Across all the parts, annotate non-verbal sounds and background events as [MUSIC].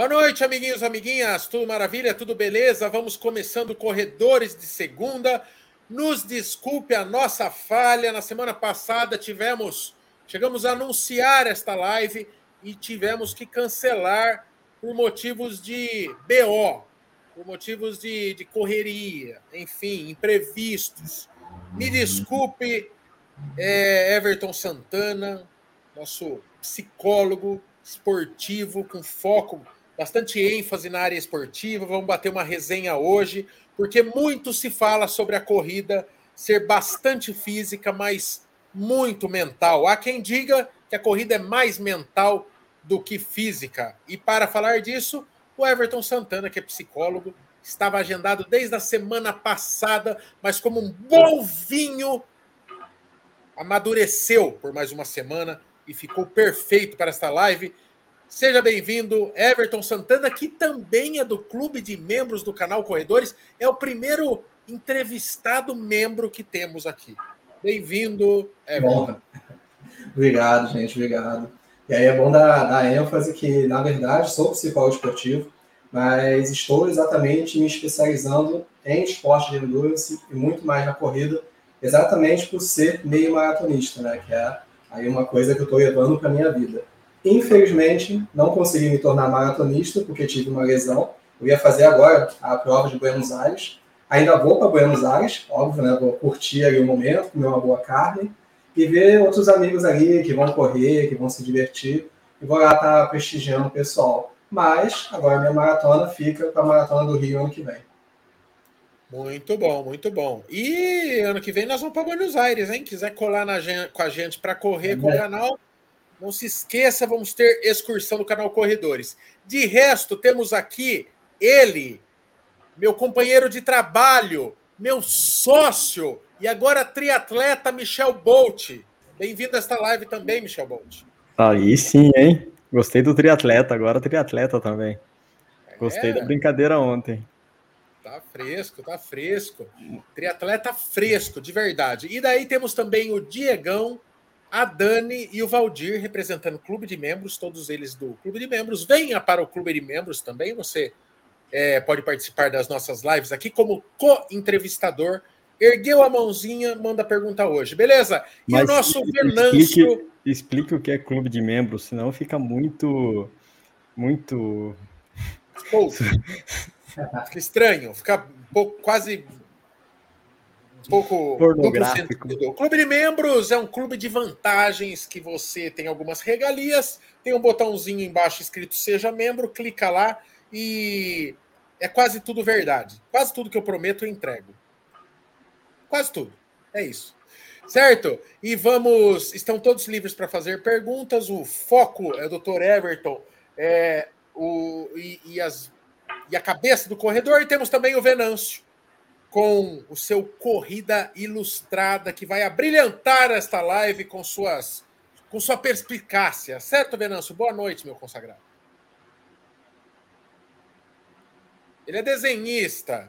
Boa noite, amiguinhos, amiguinhas. Tudo maravilha? Tudo beleza? Vamos começando Corredores de Segunda. Nos desculpe a nossa falha. Na semana passada tivemos, chegamos a anunciar esta live e tivemos que cancelar por motivos de BO, por motivos de, de correria, enfim, imprevistos. Me desculpe, é, Everton Santana, nosso psicólogo esportivo com foco bastante ênfase na área esportiva. Vamos bater uma resenha hoje, porque muito se fala sobre a corrida ser bastante física, mas muito mental. Há quem diga que a corrida é mais mental do que física. E para falar disso, o Everton Santana, que é psicólogo, estava agendado desde a semana passada, mas como um bom vinho, amadureceu por mais uma semana e ficou perfeito para esta live. Seja bem-vindo, Everton Santana, que também é do clube de membros do canal Corredores. É o primeiro entrevistado membro que temos aqui. Bem-vindo, Everton. Bom. Obrigado, gente, obrigado. E aí é bom dar, dar ênfase que, na verdade, sou psicólogo esportivo, mas estou exatamente me especializando em esporte de endurance e muito mais na corrida, exatamente por ser meio maratonista, né? Que é aí uma coisa que eu estou levando para minha vida. Infelizmente, não consegui me tornar maratonista porque tive uma lesão. Eu ia fazer agora a prova de Buenos Aires. Ainda vou para Buenos Aires, óbvio, né? Vou curtir ali o momento, comer uma boa carne e ver outros amigos ali que vão correr, que vão se divertir. E vou lá estar tá prestigiando o pessoal. Mas agora minha maratona fica para a maratona do Rio ano que vem. Muito bom, muito bom. E ano que vem nós vamos para Buenos Aires, hein? Quiser colar na, com a gente para correr é. com o canal, não se esqueça, vamos ter excursão do canal Corredores. De resto, temos aqui ele, meu companheiro de trabalho, meu sócio e agora triatleta Michel Bolt. Bem-vindo a esta live também, Michel Bolt. Aí sim, hein? Gostei do triatleta, agora triatleta também. Gostei é. da brincadeira ontem. Tá fresco, tá fresco. Triatleta fresco, de verdade. E daí temos também o Diegão, a Dani e o Valdir representando o clube de membros, todos eles do clube de membros. Venha para o clube de membros também. Você é, pode participar das nossas lives aqui como co-entrevistador. Ergueu a mãozinha, manda pergunta hoje, beleza? E Mas o nosso Venâncio. Explique, explique o que é clube de membros, senão fica muito. Muito. fica estranho, fica um pouco, pornográfico. O clube de membros é um clube de vantagens que você tem algumas regalias, tem um botãozinho embaixo escrito seja membro, clica lá e é quase tudo verdade. Quase tudo que eu prometo eu entrego. Quase tudo. É isso. Certo? E vamos. Estão todos livres para fazer perguntas. O foco é o Dr. Everton é, o, e, e, as, e a cabeça do corredor. E temos também o Venâncio com o seu Corrida Ilustrada, que vai abrilhantar esta live com suas com sua perspicácia. Certo, Venâncio? Boa noite, meu consagrado. Ele é desenhista.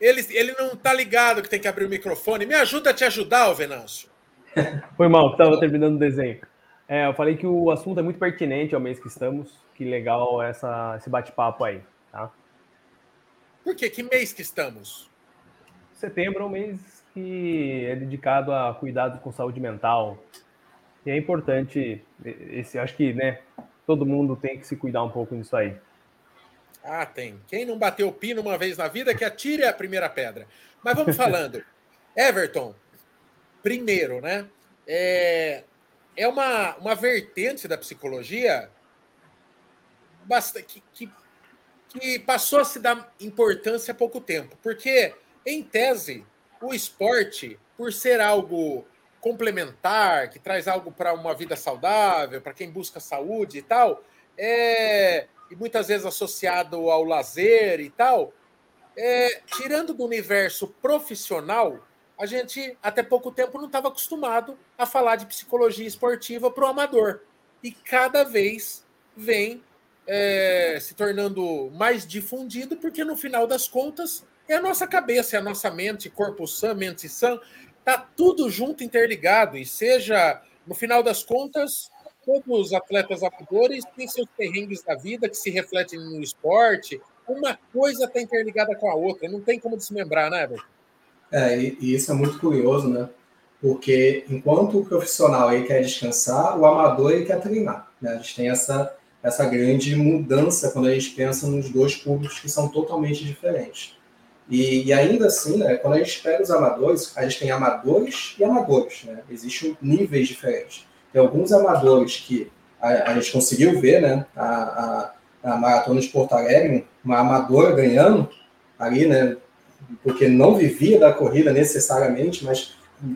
Ele, ele não tá ligado que tem que abrir o microfone. Me ajuda a te ajudar, Venâncio. [LAUGHS] Foi mal, estava terminando o desenho. É, eu falei que o assunto é muito pertinente ao mês que estamos. Que legal essa, esse bate-papo aí, tá? Por quê? Que mês que estamos? Setembro é um mês que é dedicado a cuidados com saúde mental. E é importante, esse, acho que, né, todo mundo tem que se cuidar um pouco nisso aí. Ah, tem. Quem não bateu o pino uma vez na vida, que atire a primeira pedra. Mas vamos falando. [LAUGHS] Everton, primeiro, né? É, é uma, uma vertente da psicologia que, que, que passou a se dar importância há pouco tempo. Porque em tese, o esporte, por ser algo complementar, que traz algo para uma vida saudável, para quem busca saúde e tal, é, e muitas vezes associado ao lazer e tal, é, tirando do universo profissional, a gente até pouco tempo não estava acostumado a falar de psicologia esportiva para o amador. E cada vez vem é, se tornando mais difundido, porque no final das contas é a nossa cabeça, é a nossa mente, corpo sã, mente sã, tá tudo junto, interligado, e seja, no final das contas, todos os atletas amadores têm seus perrengues da vida que se refletem no esporte. Uma coisa está interligada com a outra, não tem como desmembrar, né, Everton? É, e, isso é muito curioso, né? Porque enquanto o profissional ele quer descansar, o amador quer treinar. Né? A gente tem essa, essa grande mudança quando a gente pensa nos dois públicos que são totalmente diferentes. E, e, ainda assim, né, quando a gente pega os amadores, a gente tem amadores e amadores. Né? Existem níveis diferentes. Tem alguns amadores que a, a gente conseguiu ver, né? A, a, a, maratona de Porto Alegre, uma amadora ganhando ali, né? Porque não vivia da corrida necessariamente, mas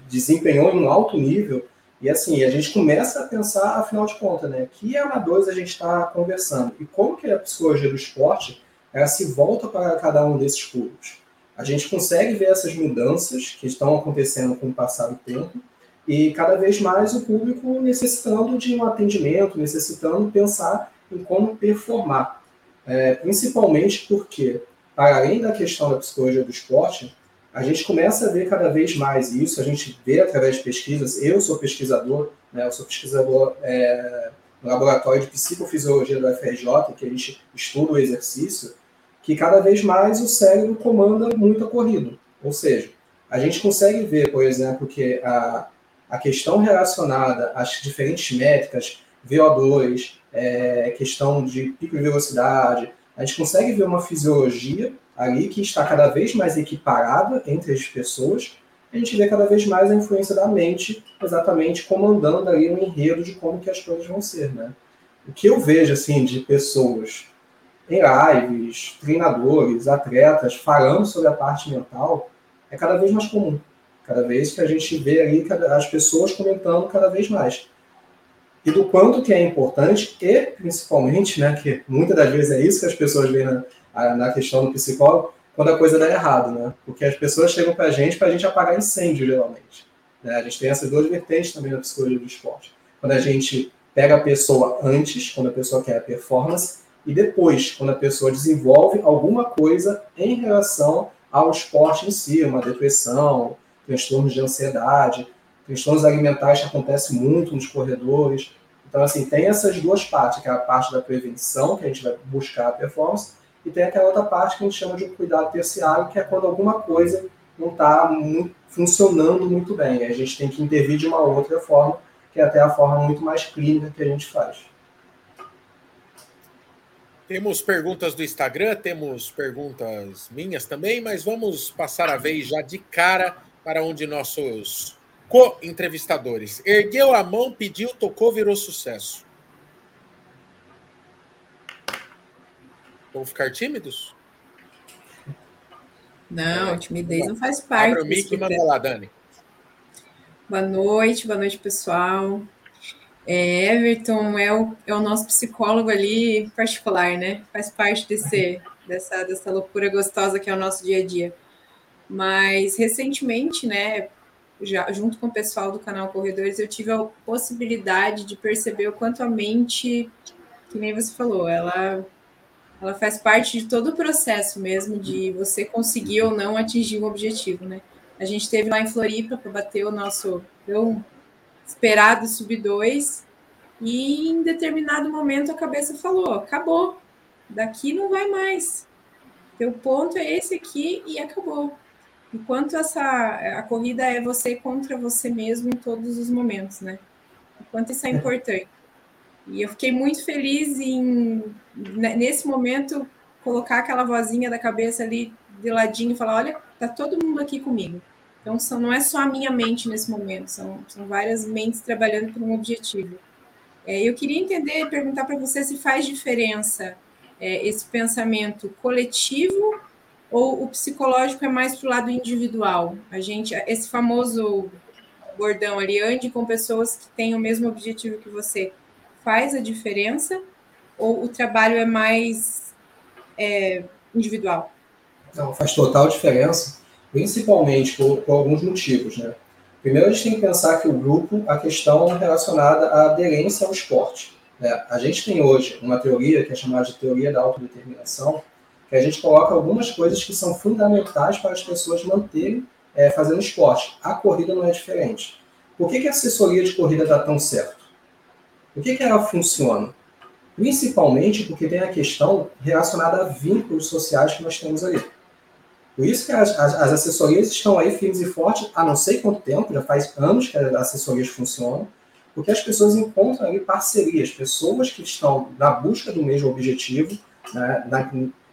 desempenhou em um alto nível. E assim, a gente começa a pensar, afinal de contas, né? Que amadores a gente está conversando? E como que a psicologia do esporte ela se volta para cada um desses públicos? A gente consegue ver essas mudanças que estão acontecendo com o passar do tempo e cada vez mais o público necessitando de um atendimento, necessitando pensar em como performar. É, principalmente porque, para além da questão da psicologia do esporte, a gente começa a ver cada vez mais isso, a gente vê através de pesquisas, eu sou pesquisador, né, eu sou pesquisador é, no laboratório de psicofisiologia do FRJ, que a gente estuda o exercício, que cada vez mais o cérebro comanda muito a corrida. Ou seja, a gente consegue ver, por exemplo, que a, a questão relacionada às diferentes métricas, VO2, é, questão de pico de velocidade, a gente consegue ver uma fisiologia ali que está cada vez mais equiparada entre as pessoas, a gente vê cada vez mais a influência da mente exatamente comandando ali o enredo de como que as coisas vão ser, né? O que eu vejo, assim, de pessoas em lives, treinadores, atletas, falando sobre a parte mental, é cada vez mais comum. Cada vez que a gente vê ali as pessoas comentando cada vez mais. E do quanto que é importante, e principalmente, né, que muitas das vezes é isso que as pessoas veem na, na questão do psicólogo, quando a coisa dá errado, né? Porque as pessoas chegam para a gente para a gente apagar incêndio, geralmente. Né? A gente tem essas duas vertentes também na psicologia do esporte. Quando a gente pega a pessoa antes, quando a pessoa quer a performance, e depois, quando a pessoa desenvolve alguma coisa em relação ao esporte em si, uma depressão, transtornos de ansiedade, transtornos alimentares que acontecem muito nos corredores. Então, assim, tem essas duas partes, que é a parte da prevenção, que a gente vai buscar a performance, e tem aquela outra parte que a gente chama de cuidado terciário, que é quando alguma coisa não está funcionando muito bem. A gente tem que intervir de uma outra forma, que é até a forma muito mais clínica que a gente faz. Temos perguntas do Instagram, temos perguntas minhas também, mas vamos passar a vez já de cara para um de nossos co-entrevistadores. Ergueu a mão, pediu, tocou, virou sucesso. Vão ficar tímidos? Não, é. timidez não faz parte. Abre o mic e manda lá, Dani. Boa noite, boa noite, pessoal. É, Everton é o, é o nosso psicólogo ali particular, né? Faz parte desse, dessa, dessa loucura gostosa que é o nosso dia a dia. Mas recentemente, né, já, junto com o pessoal do canal Corredores, eu tive a possibilidade de perceber o quanto a mente, que nem você falou, ela, ela faz parte de todo o processo mesmo de você conseguir ou não atingir um objetivo, né? A gente teve lá em Floripa para bater o nosso tão esperado sub 2 e em determinado momento a cabeça falou: acabou, daqui não vai mais. Teu ponto é esse aqui e acabou. Enquanto essa a corrida é você contra você mesmo em todos os momentos, né? Enquanto isso é importante. E eu fiquei muito feliz em né, nesse momento colocar aquela vozinha da cabeça ali de ladinho e falar, olha, tá todo mundo aqui comigo. Então são, não é só a minha mente nesse momento, são, são várias mentes trabalhando por um objetivo. É, eu queria entender, perguntar para você se faz diferença é, esse pensamento coletivo ou o psicológico é mais para o lado individual? A gente, esse famoso bordão ali, ande com pessoas que têm o mesmo objetivo que você, faz a diferença? Ou o trabalho é mais é, individual? Não, faz total diferença, principalmente por, por, alguns motivos, né? Primeiro, a gente tem que pensar que o grupo, a questão relacionada à aderência ao esporte. Né? A gente tem hoje uma teoria que é chamada de teoria da autodeterminação, que a gente coloca algumas coisas que são fundamentais para as pessoas manterem é, fazendo esporte. A corrida não é diferente. Por que, que a assessoria de corrida dá tão certo? Por que, que ela funciona? Principalmente porque tem a questão relacionada a vínculos sociais que nós temos ali. Por isso que as, as, as, assessorias estão aí firmes e fortes há não sei quanto tempo, já faz anos que as assessorias funcionam, porque as pessoas encontram ali parcerias, pessoas que estão na busca do mesmo objetivo, né, na,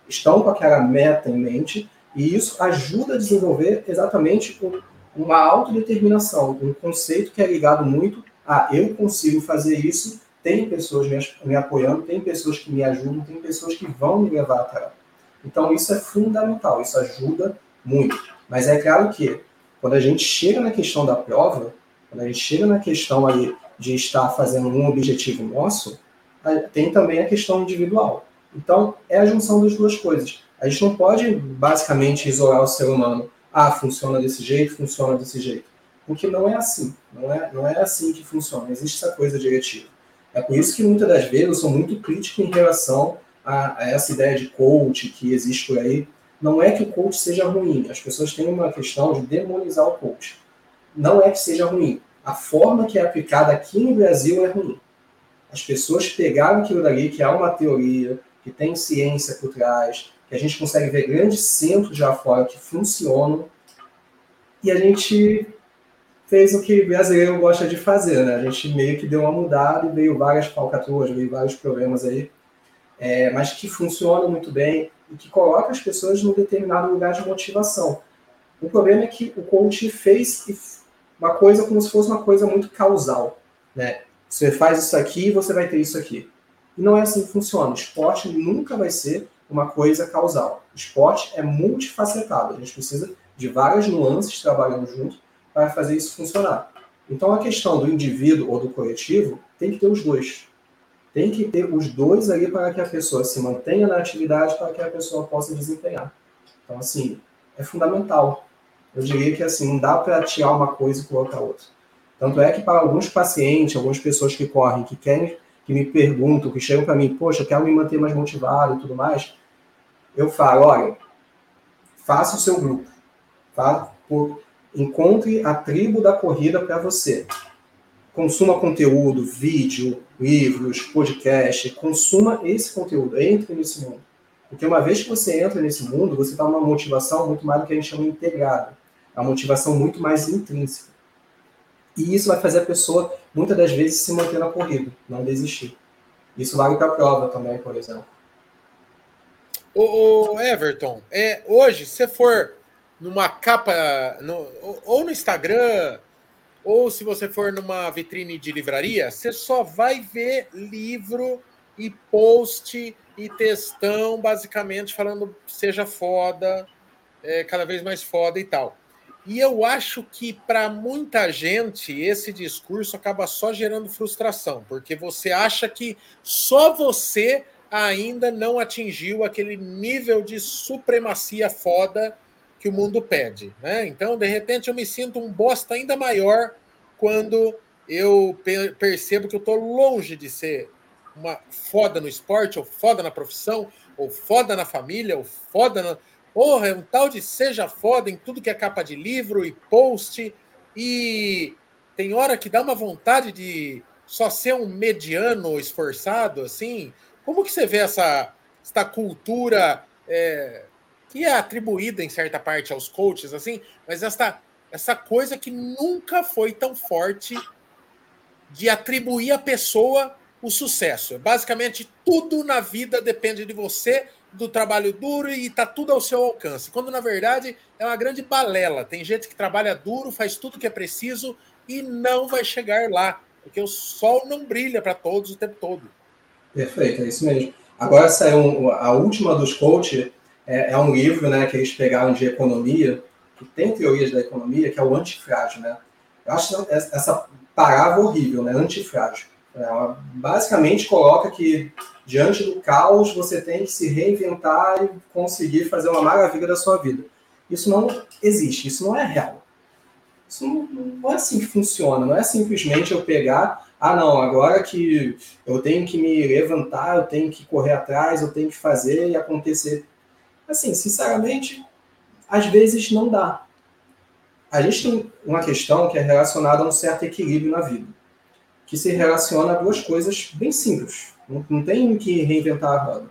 estão com aquela meta em mente, e isso ajuda a desenvolver exatamente uma autodeterminação, um conceito que é ligado muito a eu consigo fazer isso, tem pessoas me, me apoiando, tem pessoas que me ajudam, tem pessoas que vão me levar até lá. Então, isso é fundamental, isso ajuda muito. Mas é claro que, quando a gente chega na questão da prova, quando a gente chega na questão aí de estar fazendo um objetivo nosso, tem também a questão individual. Então, é a junção das duas coisas. A gente não pode, basicamente, isolar o ser humano. Ah, funciona desse jeito, funciona desse jeito. Porque não é assim. Não é, não é assim que funciona. Existe essa coisa diretiva. É por isso que, muitas das vezes, eu sou muito crítico em relação a, a essa ideia de coach que existe por aí. Não é que o coach seja ruim. As pessoas têm uma questão de demonizar o coach. Não é que seja ruim. A forma que é aplicada aqui no Brasil é ruim. As pessoas pegaram aquilo dali, que há uma teoria, que tem ciência por trás, que a gente consegue ver grandes centros já fora que funcionam, e a gente fez o que brasileiro gosta de fazer, né? A gente meio que deu uma mudada e veio várias falcatruas, veio vários problemas aí é, mas que funciona muito bem e que coloca as pessoas num determinado lugar de motivação. O problema é que o coach fez uma coisa como se fosse uma coisa muito causal. Né? Você faz isso aqui, você vai ter isso aqui. E não é assim que funciona. O esporte nunca vai ser uma coisa causal. O esporte é multifacetado. A gente precisa de várias nuances trabalhando junto para fazer isso funcionar. Então a questão do indivíduo ou do coletivo tem que ter os dois tem que ter os dois ali para que a pessoa se mantenha na atividade, para que a pessoa possa desempenhar. Então, assim, é fundamental. Eu diria que, assim, não dá para tirar uma coisa e colocar outra. Tanto é que para alguns pacientes, algumas pessoas que correm, que querem, que me perguntam, que chegam para mim, poxa, quero me manter mais motivado e tudo mais, eu falo, olha, faça o seu grupo. Tá? Encontre a tribo da corrida para você consuma conteúdo, vídeo, livros, podcast, consuma esse conteúdo, entre nesse mundo. Porque uma vez que você entra nesse mundo, você está numa motivação muito mais do que a gente chama integrada, a motivação muito mais intrínseca. E isso vai fazer a pessoa, muitas das vezes, se manter na corrida, não desistir. Isso vale para a prova também, por exemplo. O, Everton, é, hoje, se for numa capa, no, ou no Instagram, ou se você for numa vitrine de livraria, você só vai ver livro e post e textão, basicamente falando seja foda, é, cada vez mais foda e tal. E eu acho que para muita gente esse discurso acaba só gerando frustração, porque você acha que só você ainda não atingiu aquele nível de supremacia foda que o mundo pede. Né? Então, de repente, eu me sinto um bosta ainda maior quando eu percebo que eu estou longe de ser uma foda no esporte, ou foda na profissão, ou foda na família, ou foda na. Porra, é um tal de seja foda em tudo que é capa de livro e post. E tem hora que dá uma vontade de só ser um mediano esforçado, assim. Como que você vê essa, essa cultura é, que é atribuída em certa parte aos coaches, assim, mas esta, essa coisa que nunca foi tão forte de atribuir à pessoa o sucesso. Basicamente, tudo na vida depende de você, do trabalho duro e está tudo ao seu alcance. Quando, na verdade, é uma grande balela. Tem gente que trabalha duro, faz tudo que é preciso e não vai chegar lá, porque o sol não brilha para todos o tempo todo. Perfeito, é isso mesmo. Agora saiu a última dos coaches, é, é, um livro né, que eles pegaram de economia, que tem teorias da economia, que é o antifrágil, né? Eu acho essa palavra horrível, né? Antifrágil. Ela basicamente coloca que diante do caos você tem que se reinventar e conseguir fazer uma maravilha da sua vida. Isso não existe, isso não é real. Isso não, não é assim que funciona, não é simplesmente eu pegar, ah não, agora que eu tenho que me levantar, eu tenho que correr atrás, eu tenho que fazer e acontecer. Assim, sinceramente, às vezes não dá. A gente tem uma questão que é relacionada a um certo equilíbrio na vida. que se relaciona a duas coisas bem simples. Não, não tem que reinventar a roda.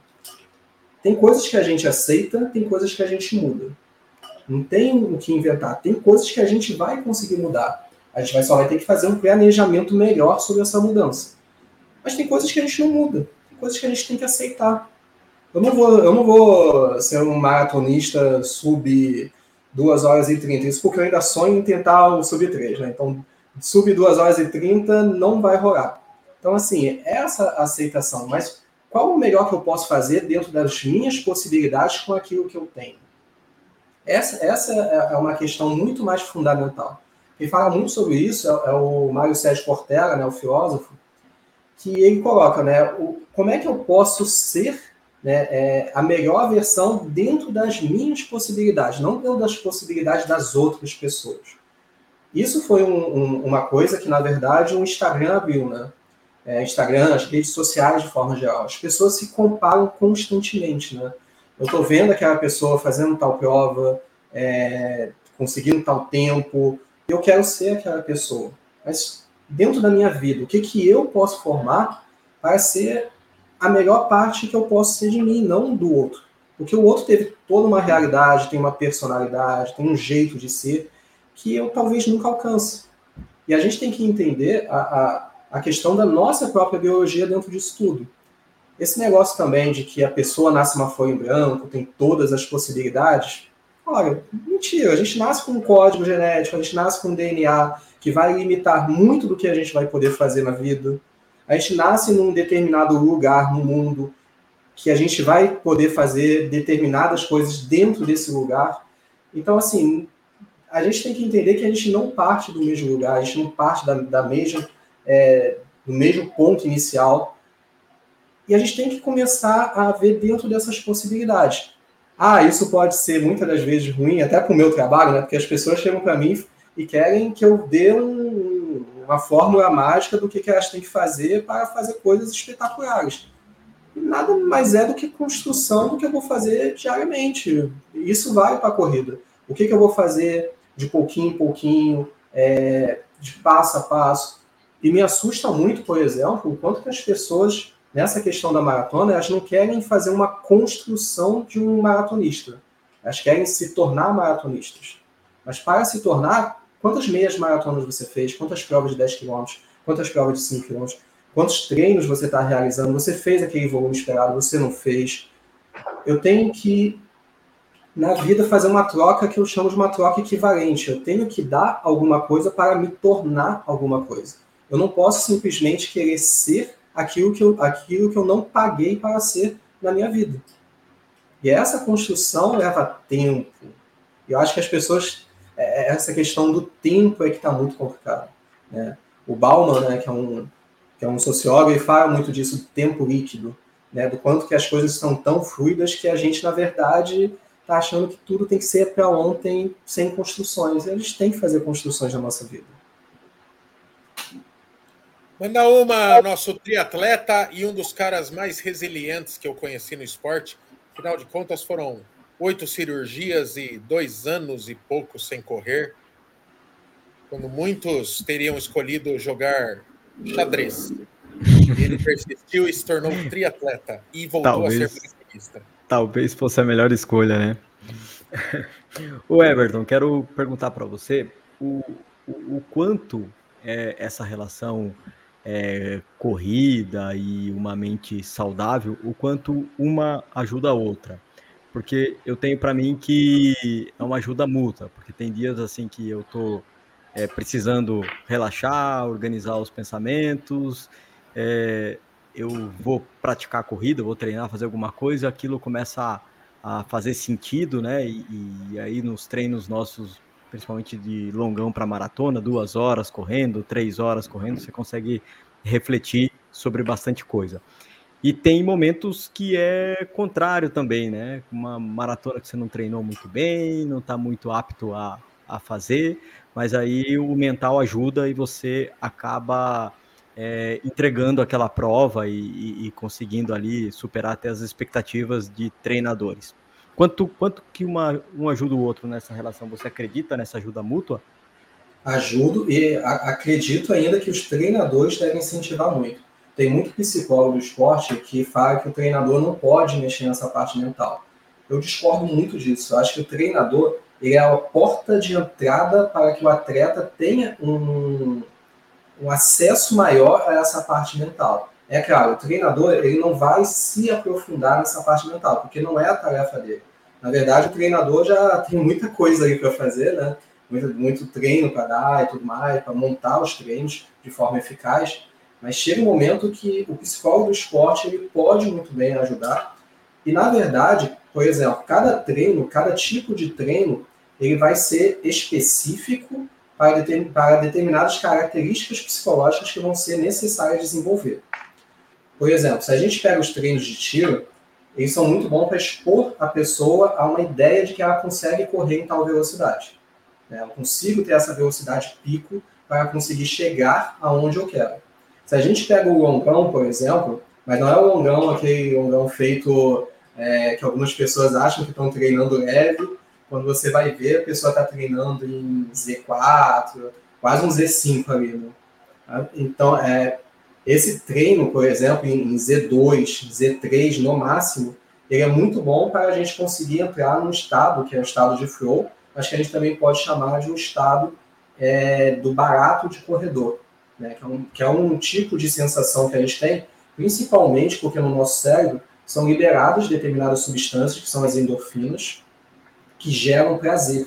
Tem coisas que a gente aceita, tem coisas que a gente muda. Não tem o que inventar. Tem coisas que a gente vai conseguir mudar. A gente vai, só vai ter que fazer um planejamento melhor sobre essa mudança. Mas tem coisas que a gente não muda. Tem coisas que a gente tem que aceitar. Eu não vou, eu não vou ser um maratonista sub 2 horas e 30. Isso porque eu ainda sonho em tentar o sub 3, né? Então, sub 2 horas e 30 não vai rolar. Então, assim, é essa aceitação. Mas qual o melhor que eu posso fazer dentro das minhas possibilidades com aquilo que eu tenho? Essa, essa é, é uma questão muito mais fundamental. Quem fala muito sobre isso é, é o Mário Sérgio Portela, né, o filósofo, que ele coloca, né, o, como é que eu posso ser né, é, a melhor versão dentro das minhas possibilidades, não dentro das possibilidades das outras pessoas. Isso foi um, um, uma coisa que, na verdade, o Instagram abriu, né? É, Instagram, as redes sociais de forma geral. As pessoas se comparam constantemente, né? Eu estou vendo aquela pessoa fazendo tal prova, é, conseguindo tal tempo, eu quero ser aquela pessoa. Mas dentro da minha vida, o que, que eu posso formar para ser a melhor parte que eu posso ser de mim, não do outro. Porque o outro teve toda uma realidade, tem uma personalidade, tem um jeito de ser que eu talvez nunca alcance. E a gente tem que entender a, a, a questão da nossa própria biologia dentro disso tudo. Esse negócio também de que a pessoa nasce uma folha em branco, tem todas as possibilidades, olha, mentira, a gente nasce com um código genético, a gente nasce com um DNA que vai limitar muito do que a gente vai poder fazer na vida. A gente nasce num determinado lugar no mundo que a gente vai poder fazer determinadas coisas dentro desse lugar. Então, assim, a gente tem que entender que a gente não parte do mesmo lugar, a gente não parte da, da mesma, é, do mesmo ponto inicial. E a gente tem que começar a ver dentro dessas possibilidades. Ah, isso pode ser muitas das vezes ruim, até para o meu trabalho, né? Porque as pessoas chegam para mim e querem que eu dê um, uma fórmula mágica do que, que elas têm que fazer para fazer coisas espetaculares. Nada mais é do que construção do que eu vou fazer diariamente. Isso vale para a corrida. O que, que eu vou fazer de pouquinho em pouquinho, é, de passo a passo. E me assusta muito, por exemplo, o quanto que as pessoas nessa questão da maratona, elas não querem fazer uma construção de um maratonista. Elas querem se tornar maratonistas. Mas para se tornar, quantas meias maratonas você fez? Quantas provas de 10 km? Quantas provas de 5 km? Quantos treinos você está realizando? Você fez aquele volume esperado? Você não fez? Eu tenho que, na vida, fazer uma troca que eu chamo de uma troca equivalente. Eu tenho que dar alguma coisa para me tornar alguma coisa. Eu não posso simplesmente querer ser aquilo que eu, aquilo que eu não paguei para ser na minha vida. E essa construção leva tempo. Eu acho que as pessoas, essa questão do tempo é que está muito complicado. Né? O Bauman, né, que, é um, que é um sociólogo, ele fala muito disso, do tempo líquido, né, do quanto que as coisas são tão fluidas que a gente, na verdade, está achando que tudo tem que ser para ontem, sem construções. E a gente tem que fazer construções na nossa vida. Manda uma, nosso triatleta e um dos caras mais resilientes que eu conheci no esporte. Afinal de contas, foram oito cirurgias e dois anos e pouco sem correr. Quando muitos teriam escolhido jogar xadrez. Ele persistiu e se tornou um triatleta e voltou talvez, a ser maratonista. Talvez fosse a melhor escolha, né? [LAUGHS] o Everton, quero perguntar para você o, o, o quanto é essa relação é, corrida e uma mente saudável, o quanto uma ajuda a outra. Porque eu tenho para mim que é uma ajuda mútua, porque tem dias assim que eu tô é, precisando relaxar, organizar os pensamentos, é, eu vou praticar a corrida, vou treinar, fazer alguma coisa, aquilo começa a, a fazer sentido, né? E, e, aí nos treinos nossos principalmente de longão para maratona, duas horas correndo, três horas correndo, você consegue refletir sobre bastante coisa. E tem momentos que é contrário também, né? Uma maratona que você não treinou muito bem, não está muito apto a, a fazer, mas aí o mental ajuda e você acaba é, entregando aquela prova e, e, e, conseguindo ali superar até as expectativas de treinadores. Quanto, quanto que uma, um ajuda o outro nessa relação? Você acredita nessa ajuda mútua? Ajudo e a, acredito ainda que os treinadores devem incentivar muito. Tem muito psicólogo do esporte que fala que o treinador não pode mexer nessa parte mental. Eu discordo muito disso. Eu acho que o treinador ele é a porta de entrada para que o atleta tenha um, um acesso maior a essa parte mental. É claro, o treinador ele não vai se aprofundar nessa parte mental, porque não é a tarefa dele. Na verdade, o treinador já tem muita coisa aí para fazer, né? Muito, muito treino para dar e tudo mais, para montar os treinos de forma eficaz. Mas chega um momento que o psicólogo do esporte ele pode muito bem ajudar. E, na verdade, por exemplo, cada treino, cada tipo de treino, ele vai ser específico para, determin, para determinadas características psicológicas que vão ser necessárias desenvolver. Por exemplo, se a gente pega os treinos de tiro, eles são muito bons para expor a pessoa a uma ideia de que ela consegue correr em tal velocidade. Né? Eu consigo ter essa velocidade pico para conseguir chegar aonde eu quero. Se a gente pega o longão, por exemplo, mas não é o longão aquele longão feito é, que algumas pessoas acham que estão treinando leve, quando você vai ver, a pessoa está treinando em Z4, quase um Z5 ali. Né? Então, é, esse treino, por exemplo, em Z2, Z3 no máximo, ele é muito bom para a gente conseguir entrar num estado, que é o estado de flow, mas que a gente também pode chamar de um estado é, do barato de corredor, né? que, é um, que é um tipo de sensação que a gente tem, principalmente porque no nosso cérebro são liberadas determinadas substâncias, que são as endorfinas, que geram prazer.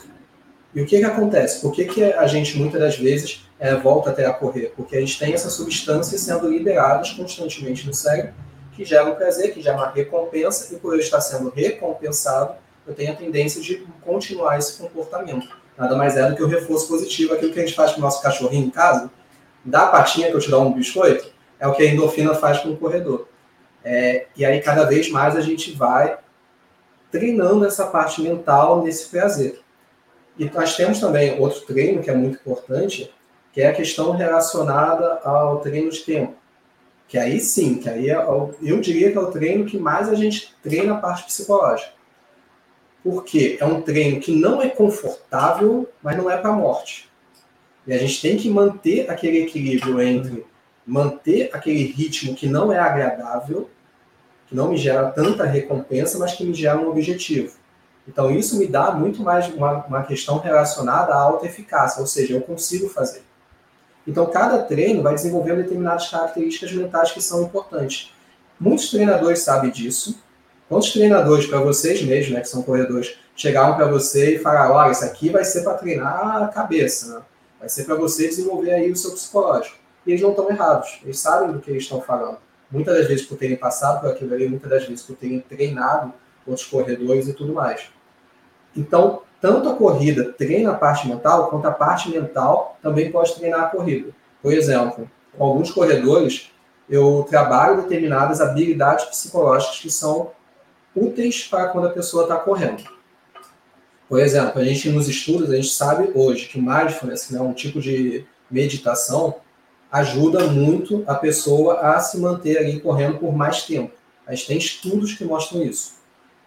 E o que, que acontece? Por que, que a gente, muitas das vezes, é, volta até a correr? Porque a gente tem essas substâncias sendo liberadas constantemente no cérebro, que geram prazer, que geram uma recompensa, e por eu estar sendo recompensado, eu tenho a tendência de continuar esse comportamento. Nada mais é do que o reforço positivo, aquilo que a gente faz com o nosso cachorrinho em casa, dá a patinha que eu te dou um biscoito, é o que a endorfina faz com o corredor. É, e aí, cada vez mais, a gente vai treinando essa parte mental nesse prazer. E nós temos também outro treino que é muito importante, que é a questão relacionada ao treino de tempo. Que aí sim, que aí é, eu diria que é o treino que mais a gente treina a parte psicológica. Porque é um treino que não é confortável, mas não é para a morte. E a gente tem que manter aquele equilíbrio entre manter aquele ritmo que não é agradável, que não me gera tanta recompensa, mas que me gera um objetivo. Então, isso me dá muito mais uma, uma questão relacionada à alta eficácia, ou seja, eu consigo fazer. Então, cada treino vai desenvolvendo determinadas características mentais que são importantes. Muitos treinadores sabem disso. Quantos treinadores, para vocês mesmos, né, que são corredores, chegaram para você e falaram: olha, isso aqui vai ser para treinar a cabeça, né? Vai ser para você desenvolver aí o seu psicológico. E eles não estão errados, eles sabem do que eles estão falando muitas das vezes por terem passado por aquilo ali, muitas das vezes por terem treinado outros corredores e tudo mais. Então, tanto a corrida treina a parte mental, quanto a parte mental também pode treinar a corrida. Por exemplo, com alguns corredores, eu trabalho determinadas habilidades psicológicas que são úteis para quando a pessoa está correndo. Por exemplo, a gente nos estudos, a gente sabe hoje que mindfulness, né, um tipo de meditação, ajuda muito a pessoa a se manter ali correndo por mais tempo. A gente tem estudos que mostram isso.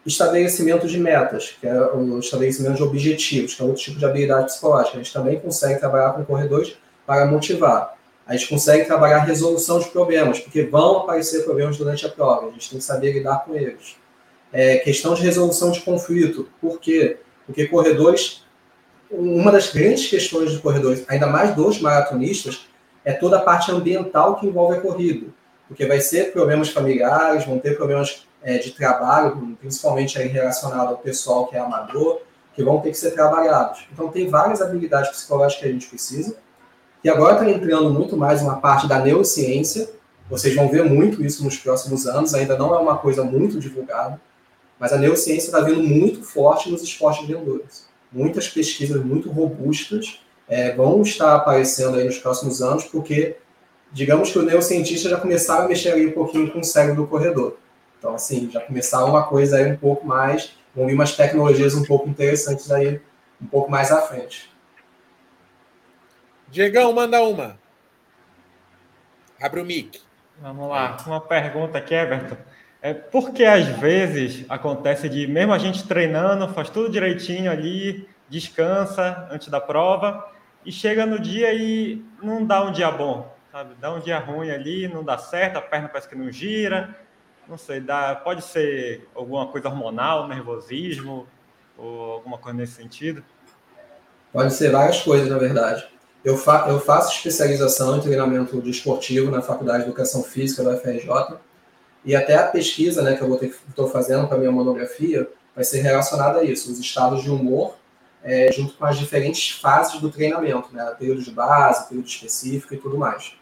Estabelecimento de metas, que é o estabelecimento de objetivos, que é outro tipo de habilidade psicológica. A gente também consegue trabalhar com corredores para motivar. A gente consegue trabalhar resolução de problemas, porque vão aparecer problemas durante a prova. A gente tem que saber lidar com eles. É, questão de resolução de conflito. Por quê? Porque corredores, uma das grandes questões de corredores, ainda mais dos maratonistas, é toda a parte ambiental que envolve a corrida, porque vai ser problemas familiares, vão ter problemas é, de trabalho, principalmente aí relacionado ao pessoal que é amador, que vão ter que ser trabalhados. Então, tem várias habilidades psicológicas que a gente precisa. E agora está entrando muito mais uma parte da neurociência. Vocês vão ver muito isso nos próximos anos. Ainda não é uma coisa muito divulgada, mas a neurociência está vindo muito forte nos esportes de endurance. Muitas pesquisas muito robustas é, vão estar aparecendo aí nos próximos anos, porque digamos que os neurocientistas já começaram a mexer aí um pouquinho com o cérebro do corredor. Então, assim, já começaram uma coisa aí um pouco mais, vão vir umas tecnologias um pouco interessantes aí, um pouco mais à frente. Diegão, manda uma. Abre o mic. Vamos lá, uma pergunta aqui, Everton. É porque às vezes acontece de, mesmo a gente treinando, faz tudo direitinho ali, descansa antes da prova, e chega no dia e não dá um dia bom, sabe? Dá um dia ruim ali, não dá certo, a perna parece que não gira, não sei, dá, pode ser alguma coisa hormonal, nervosismo, ou alguma coisa nesse sentido? Pode ser várias coisas, na verdade. Eu, fa eu faço especialização em treinamento desportivo na Faculdade de Educação Física da UFRJ, e até a pesquisa né, que eu estou fazendo para a minha monografia vai ser relacionada a isso, os estados de humor, é, junto com as diferentes fases do treinamento, né, período de base, período específico e tudo mais.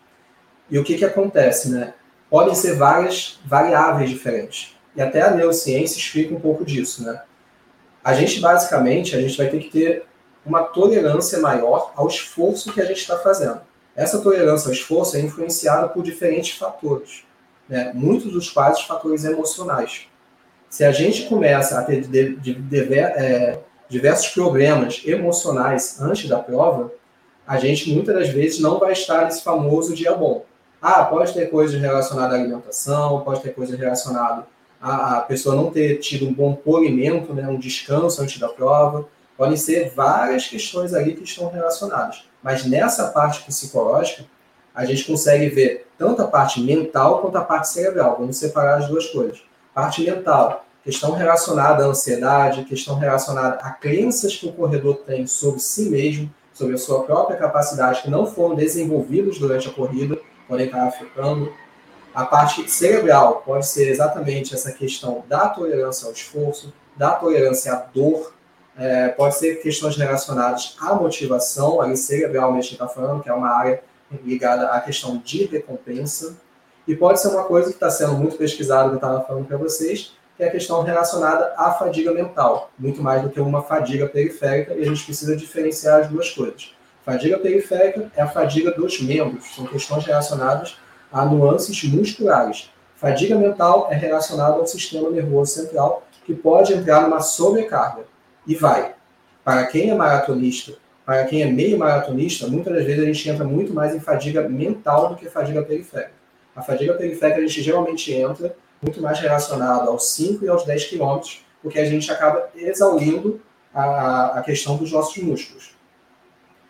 E o que, que acontece? Né? Podem ser várias variáveis diferentes. E até a neurociência explica um pouco disso. Né? A gente, basicamente, a gente vai ter que ter uma tolerância maior ao esforço que a gente está fazendo. Essa tolerância ao esforço é influenciada por diferentes fatores, né? muitos dos quais fatores emocionais. Se a gente começa a ter de, de, de, é, diversos problemas emocionais antes da prova, a gente muitas das vezes não vai estar nesse famoso dia bom. Ah, pode ter coisas relacionadas à alimentação, pode ter coisas relacionadas a, a pessoa não ter tido um bom polimento, né, um descanso antes da prova. Podem ser várias questões ali que estão relacionadas. Mas nessa parte psicológica, a gente consegue ver tanto a parte mental quanto a parte cerebral. Vamos separar as duas coisas. Parte mental, questão relacionada à ansiedade, questão relacionada a crenças que o corredor tem sobre si mesmo, sobre a sua própria capacidade, que não foram desenvolvidas durante a corrida, podem estar afetando. A parte cerebral pode ser exatamente essa questão da tolerância ao esforço, da tolerância à dor, é, pode ser questões relacionadas à motivação, ali cerebralmente está falando, que é uma área ligada à questão de recompensa, e pode ser uma coisa que está sendo muito pesquisada, que eu estava falando para vocês, que é a questão relacionada à fadiga mental, muito mais do que uma fadiga periférica, e a gente precisa diferenciar as duas coisas. Fadiga periférica é a fadiga dos membros, são questões relacionadas a nuances musculares. Fadiga mental é relacionada ao sistema nervoso central, que pode entrar numa sobrecarga. E vai. Para quem é maratonista, para quem é meio maratonista, muitas das vezes a gente entra muito mais em fadiga mental do que fadiga periférica. A fadiga periférica a gente geralmente entra muito mais relacionado aos 5 e aos 10 quilômetros, porque a gente acaba exaurindo a, a questão dos nossos músculos.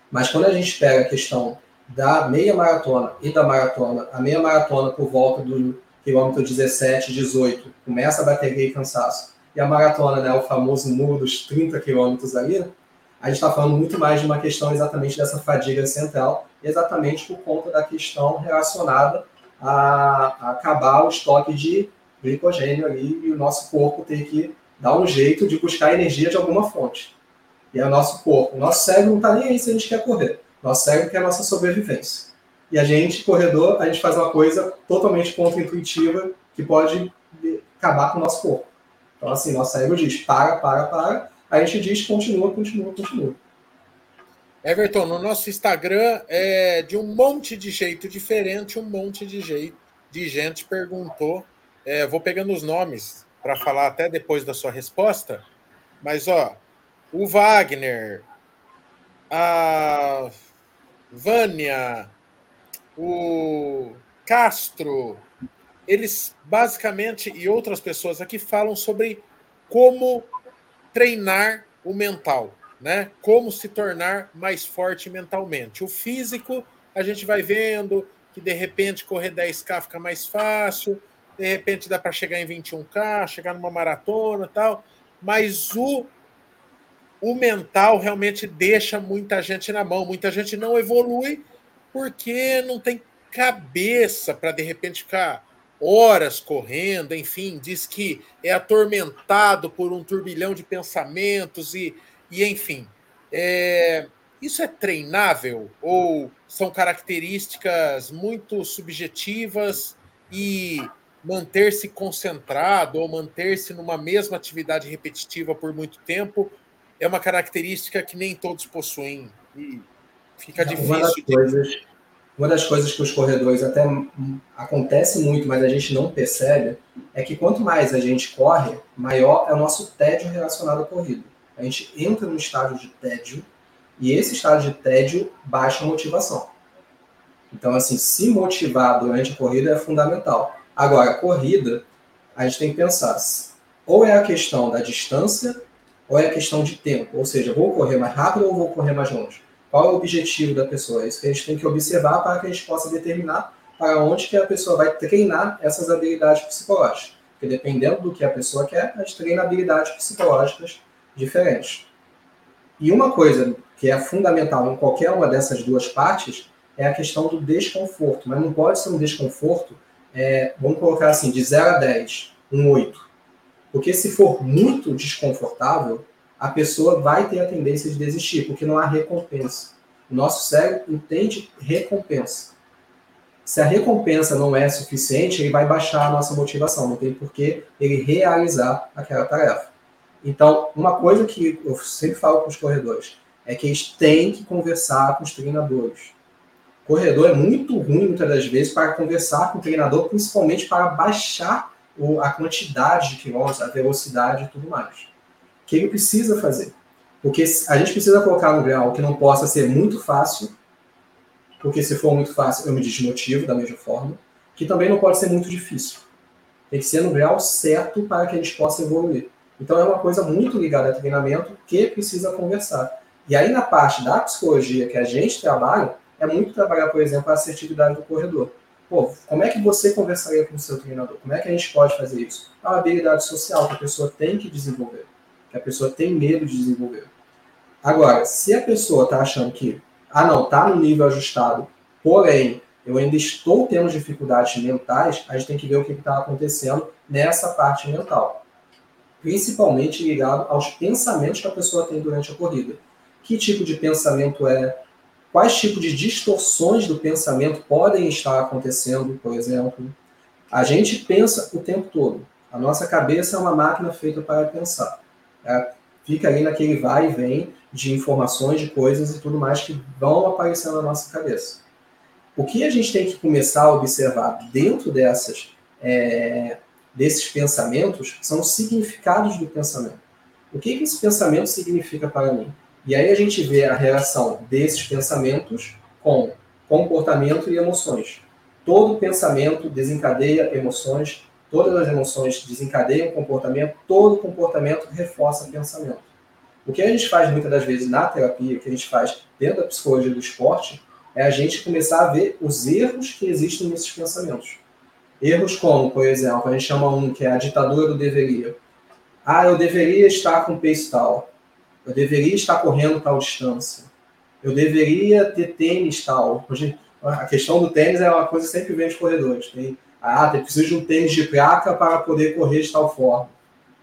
Mas quando a gente pega a questão da meia maratona e da maratona, a meia maratona por volta do quilômetro 17, 18, começa a bateria e cansaço, e a maratona, né, o famoso muro dos 30 quilômetros ali, a gente está falando muito mais de uma questão exatamente dessa fadiga central, exatamente por conta da questão relacionada a, a acabar o estoque de glicogênio ali e o nosso corpo tem que dar um jeito de buscar energia de alguma fonte. E é o nosso corpo. O nosso cérebro não está nem aí se a gente quer correr. Nosso cérebro quer a nossa sobrevivência. E a gente, corredor, a gente faz uma coisa totalmente contra-intuitiva que pode acabar com o nosso corpo. Então, assim, nosso cérebro diz para, para, para. A gente diz continua, continua, continua. Everton, no nosso Instagram, é, de um monte de jeito diferente, um monte de jeito de gente perguntou é, vou pegando os nomes para falar até depois da sua resposta, mas ó, o Wagner, a Vânia, o Castro, eles basicamente e outras pessoas aqui falam sobre como treinar o mental, né? Como se tornar mais forte mentalmente. O físico, a gente vai vendo que de repente correr 10k fica mais fácil, de repente dá para chegar em 21K, chegar numa maratona tal, mas o, o mental realmente deixa muita gente na mão, muita gente não evolui porque não tem cabeça para de repente ficar horas correndo, enfim, diz que é atormentado por um turbilhão de pensamentos e, e enfim. É, isso é treinável ou são características muito subjetivas e manter-se concentrado ou manter-se numa mesma atividade repetitiva por muito tempo é uma característica que nem todos possuem e fica uma difícil. Das coisas, uma das coisas que os corredores até acontece muito, mas a gente não percebe, é que quanto mais a gente corre, maior é o nosso tédio relacionado à corrida. A gente entra num estágio de tédio e esse estágio de tédio baixa a motivação. Então, assim, se motivar durante a corrida é fundamental. Agora, corrida, a gente tem que pensar, ou é a questão da distância, ou é a questão de tempo. Ou seja, vou correr mais rápido ou vou correr mais longe? Qual é o objetivo da pessoa? É isso que a gente tem que observar para que a gente possa determinar para onde que a pessoa vai treinar essas habilidades psicológicas. Porque dependendo do que a pessoa quer, a gente treina habilidades psicológicas diferentes. E uma coisa que é fundamental em qualquer uma dessas duas partes é a questão do desconforto. Mas não pode ser um desconforto, é, vamos colocar assim, de 0 a 10, um 8. Porque se for muito desconfortável, a pessoa vai ter a tendência de desistir, porque não há recompensa. O nosso cérebro entende recompensa. Se a recompensa não é suficiente, ele vai baixar a nossa motivação, não tem por que ele realizar aquela tarefa. Então, uma coisa que eu sempre falo para os corredores é que eles têm que conversar com os treinadores. O corredor é muito ruim, muitas das vezes, para conversar com o treinador, principalmente para baixar a quantidade de quilômetros, a velocidade e tudo mais. Que ele precisa fazer? Porque a gente precisa colocar no grau que não possa ser muito fácil porque se for muito fácil, eu me desmotivo da mesma forma, que também não pode ser muito difícil. Tem que ser no grau certo para que a gente possa evoluir. Então é uma coisa muito ligada a treinamento que precisa conversar. E aí na parte da psicologia que a gente trabalha, é muito trabalhar, por exemplo, a assertividade do corredor. Pô, como é que você conversaria com o seu treinador? Como é que a gente pode fazer isso? É uma habilidade social que a pessoa tem que desenvolver, que a pessoa tem medo de desenvolver. Agora, se a pessoa está achando que ah, não, está no nível ajustado, porém, eu ainda estou tendo dificuldades mentais, a gente tem que ver o que está acontecendo nessa parte mental. Principalmente ligado aos pensamentos que a pessoa tem durante a corrida. Que tipo de pensamento é? Quais tipos de distorções do pensamento podem estar acontecendo, por exemplo? A gente pensa o tempo todo. A nossa cabeça é uma máquina feita para pensar. É, fica ali naquele vai e vem de informações, de coisas e tudo mais que vão aparecendo na nossa cabeça. O que a gente tem que começar a observar dentro dessas, é, desses pensamentos são os significados do pensamento. O que, que esse pensamento significa para mim? E aí a gente vê a relação desses pensamentos com comportamento e emoções. Todo pensamento desencadeia emoções, todas as emoções desencadeiam comportamento, todo comportamento reforça pensamento. O que a gente faz muitas das vezes na terapia, o que a gente faz dentro da psicologia do esporte, é a gente começar a ver os erros que existem nesses pensamentos. Erros como, por exemplo, a gente chama um que é a ditadura do deveria. Ah, eu deveria estar com pace tal. Eu deveria estar correndo tal distância. Eu deveria ter tênis tal. A questão do tênis é uma coisa que sempre vem dos corredores. Tem, ah, tem preciso de um tênis de placa para poder correr de tal forma.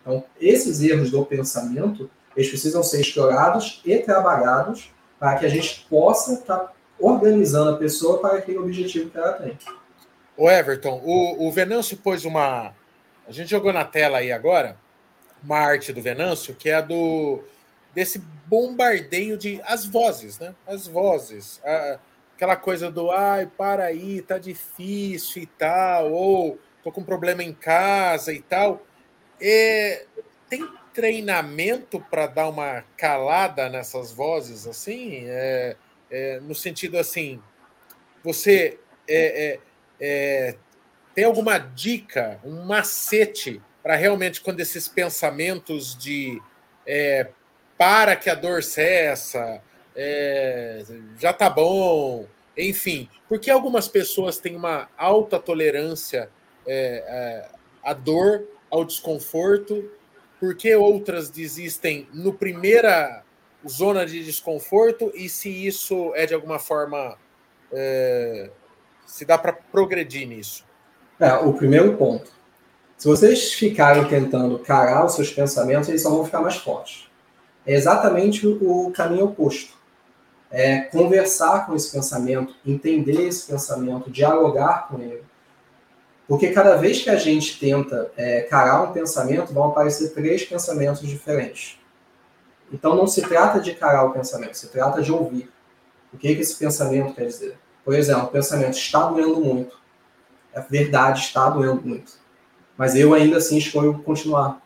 Então, esses erros do pensamento eles precisam ser explorados e trabalhados para que a gente possa estar tá organizando a pessoa para aquele objetivo que ela tem. O Everton, o, o Venâncio pôs uma. A gente jogou na tela aí agora uma arte do Venâncio, que é a do desse bombardeio de as vozes, né? As vozes. A, aquela coisa do ai, para aí, tá difícil e tal, ou tô com problema em casa e tal. É, tem treinamento para dar uma calada nessas vozes assim? É, é, no sentido assim, você é, é, é tem alguma dica, um macete para realmente quando esses pensamentos de é, para que a dor cessa, já tá bom, enfim, porque algumas pessoas têm uma alta tolerância à dor, ao desconforto por que outras desistem no primeira zona de desconforto e se isso é de alguma forma é, se dá para progredir nisso? É, o primeiro ponto. Se vocês ficarem tentando carar os seus pensamentos, eles só vão ficar mais fortes. É exatamente o caminho oposto. É conversar com esse pensamento, entender esse pensamento, dialogar com ele, porque cada vez que a gente tenta é, carar um pensamento, vão aparecer três pensamentos diferentes. Então não se trata de carar o pensamento, se trata de ouvir. O que, que esse pensamento quer dizer? Por exemplo, o pensamento está doendo muito. É verdade, está doendo muito. Mas eu ainda assim escolho continuar.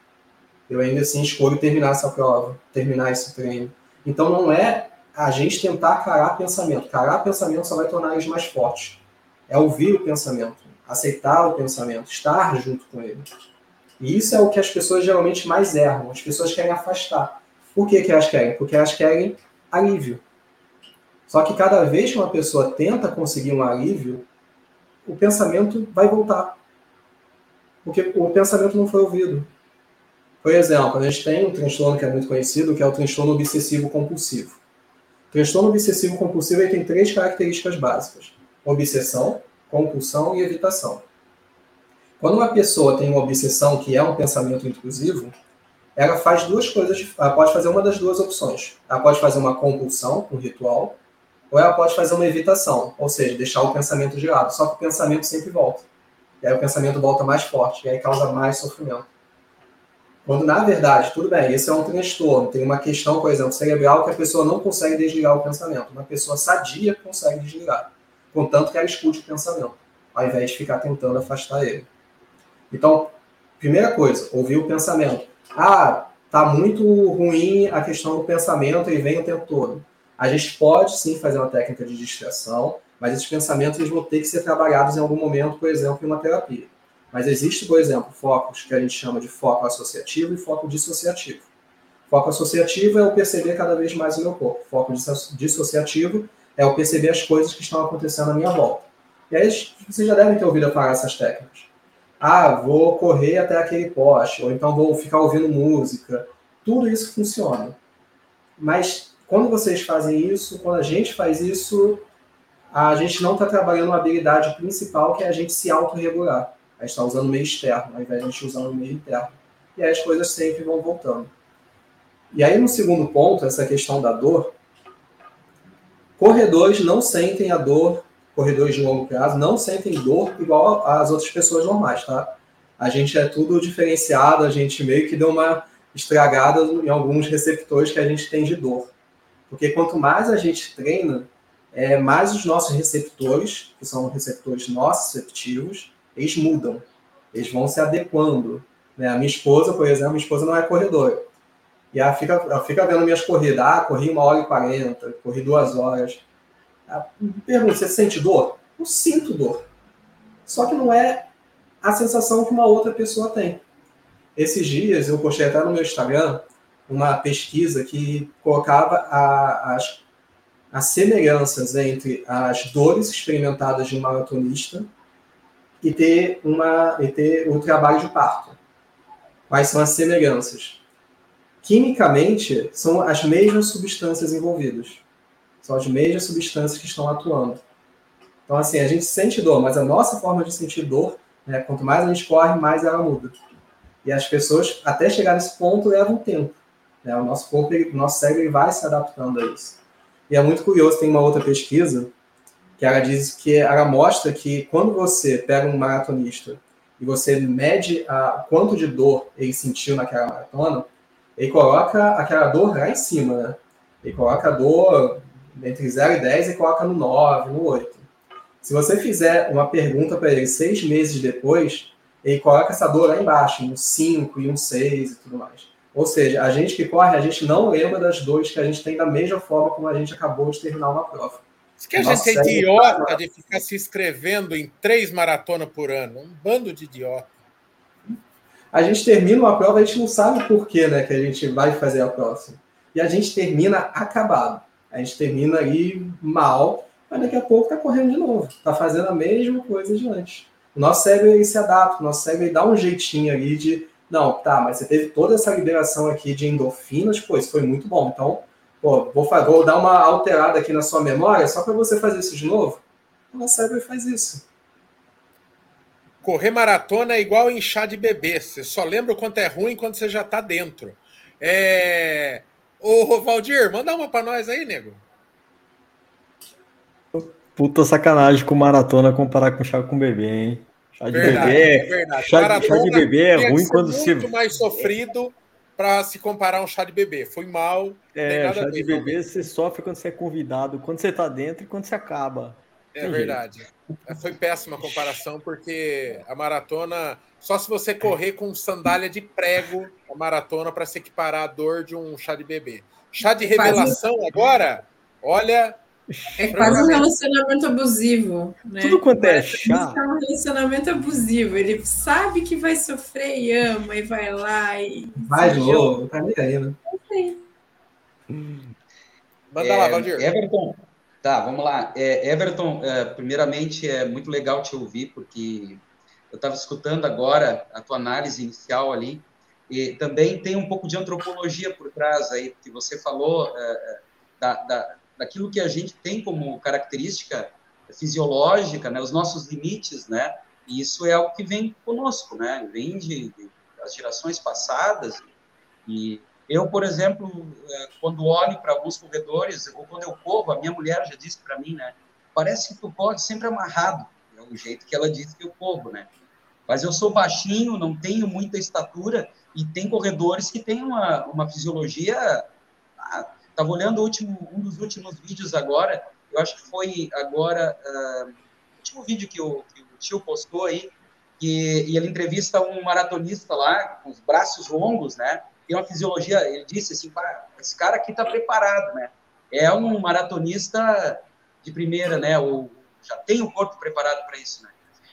Eu ainda assim escolho terminar essa prova, terminar esse treino. Então não é a gente tentar carar pensamento. Carar pensamento só vai tornar eles mais fortes. É ouvir o pensamento aceitar o pensamento, estar junto com ele. E isso é o que as pessoas geralmente mais erram. As pessoas querem afastar. Por que, que elas querem? Porque elas querem alívio. Só que cada vez que uma pessoa tenta conseguir um alívio, o pensamento vai voltar. Porque o pensamento não foi ouvido. Por exemplo, a gente tem um transtorno que é muito conhecido, que é o transtorno obsessivo compulsivo. Transtorno obsessivo compulsivo tem três características básicas: obsessão, compulsão e evitação. Quando uma pessoa tem uma obsessão que é um pensamento intrusivo, ela faz duas coisas, ela pode fazer uma das duas opções. Ela pode fazer uma compulsão, um ritual, ou ela pode fazer uma evitação, ou seja, deixar o pensamento de lado. Só que o pensamento sempre volta. E aí o pensamento volta mais forte, e aí causa mais sofrimento. Quando, na verdade, tudo bem, esse é um transtorno, tem uma questão, por exemplo, cerebral que a pessoa não consegue desligar o pensamento. Uma pessoa sadia consegue desligar, contanto que ela escute o pensamento, ao invés de ficar tentando afastar ele. Então, primeira coisa, ouvir o pensamento. Ah, tá muito ruim a questão do pensamento e vem o tempo todo. A gente pode sim fazer uma técnica de distração, mas esses pensamentos eles vão ter que ser trabalhados em algum momento, por exemplo, em uma terapia. Mas existe, por exemplo, focos que a gente chama de foco associativo e foco dissociativo. Foco associativo é o perceber cada vez mais o meu corpo. Foco dissociativo é o perceber as coisas que estão acontecendo à minha volta. E aí vocês já devem ter ouvido falar essas técnicas. Ah, vou correr até aquele poste, ou então vou ficar ouvindo música. Tudo isso funciona. Mas quando vocês fazem isso, quando a gente faz isso, a gente não está trabalhando uma habilidade principal, que é a gente se autorregular. A gente está usando o meio externo, ao invés de a gente usar o meio interno. E aí as coisas sempre vão voltando. E aí, no segundo ponto, essa questão da dor, corredores não sentem a dor, corredores de longo prazo, não sentem dor igual às outras pessoas normais, tá? A gente é tudo diferenciado, a gente meio que deu uma estragada em alguns receptores que a gente tem de dor. Porque quanto mais a gente treina, é, mais os nossos receptores, que são receptores nociceptivos, eles mudam, eles vão se adequando. Né? A minha esposa, por exemplo, minha esposa não é corredora. E ela fica, ela fica vendo minhas corridas. Ah, corri uma hora e quarenta, corri duas horas. pergunta, você sente dor? Eu sinto dor. Só que não é a sensação que uma outra pessoa tem. Esses dias eu postei até no meu Instagram uma pesquisa que colocava a, as, as semelhanças entre as dores experimentadas de um maratonista e ter, uma, e ter o trabalho de parto. Quais são as semelhanças? Quimicamente, são as mesmas substâncias envolvidas. São as mesmas substâncias que estão atuando. Então, assim, a gente sente dor, mas a nossa forma de sentir dor, né, quanto mais a gente corre, mais ela muda. E as pessoas, até chegar nesse ponto, levam tempo. Né? O nosso corpo, o nosso cérebro ele vai se adaptando a isso. E é muito curioso, tem uma outra pesquisa que ela diz que ela mostra que quando você pega um maratonista e você mede a quanto de dor ele sentiu naquela maratona, ele coloca aquela dor lá em cima, né? Ele coloca a dor entre 0 e 10 e coloca no 9, no 8. Se você fizer uma pergunta para ele seis meses depois, ele coloca essa dor lá embaixo, no 5 e um 6 e tudo mais. Ou seja, a gente que corre, a gente não lembra das dores que a gente tem da mesma forma como a gente acabou de terminar uma prova. Diz que a Nossa, gente é idiota de ficar se inscrevendo em três maratonas por ano. Um bando de idiota. A gente termina uma prova, a gente não sabe por que, né, que a gente vai fazer a próxima. E a gente termina acabado. A gente termina aí mal, mas daqui a pouco tá correndo de novo. Tá fazendo a mesma coisa de antes. O nosso cérebro ele se adapta, o nosso cérebro ele dá um jeitinho ali de, não, tá, mas você teve toda essa liberação aqui de endorfinas, pô, isso foi muito bom. Então, Pô, vou, vou dar uma alterada aqui na sua memória só para você fazer isso de novo. O nosso cérebro faz isso. Correr maratona é igual inchar de bebê. Você só lembra o quanto é ruim quando você já está dentro. É... Ô, Valdir, manda uma para nós aí, nego. Puta sacanagem com maratona comparar com chá com bebê, hein? Chá de verdade, bebê é, verdade. Chá, chá de bebê é ruim quando se. muito mais sofrido para se comparar a um chá de bebê. Foi mal. É, chá de bebê você sofre quando você é convidado, quando você está dentro e quando você acaba. É Tem verdade. Jeito. Foi péssima a comparação, porque a maratona, só se você correr com sandália de prego, a maratona para se equiparar a dor de um chá de bebê. Chá de revelação agora, olha, é quase um relacionamento abusivo, né? Tudo quanto é chá. É um relacionamento abusivo. Ele sabe que vai sofrer e ama e vai lá e. Vai de novo, tá nem aí, né? Manda é, lá, Valdir. Everton, Tá, vamos lá. É, Everton, é, primeiramente é muito legal te ouvir, porque eu estava escutando agora a tua análise inicial ali, e também tem um pouco de antropologia por trás aí, que você falou é, é, da, da, daquilo que a gente tem como característica fisiológica, né, os nossos limites, né, e isso é algo que vem conosco, né, vem de, de gerações passadas, e eu, por exemplo, é, quando olho para alguns corredores, ou quando eu corro, a minha mulher já disse para mim, né? Parece que tu corre sempre amarrado. É o jeito que ela diz que eu corro, né? Mas eu sou baixinho, não tenho muita estatura, e tem corredores que têm uma, uma fisiologia. Estava olhando último, um dos últimos vídeos agora, eu acho que foi agora, uh, o último vídeo que o, que o tio postou aí, que, e ele entrevista um maratonista lá, com os braços longos, né? tem uma fisiologia, ele disse assim, esse cara aqui está preparado, né? É um maratonista de primeira, né? Ou já tem o corpo preparado para isso, né?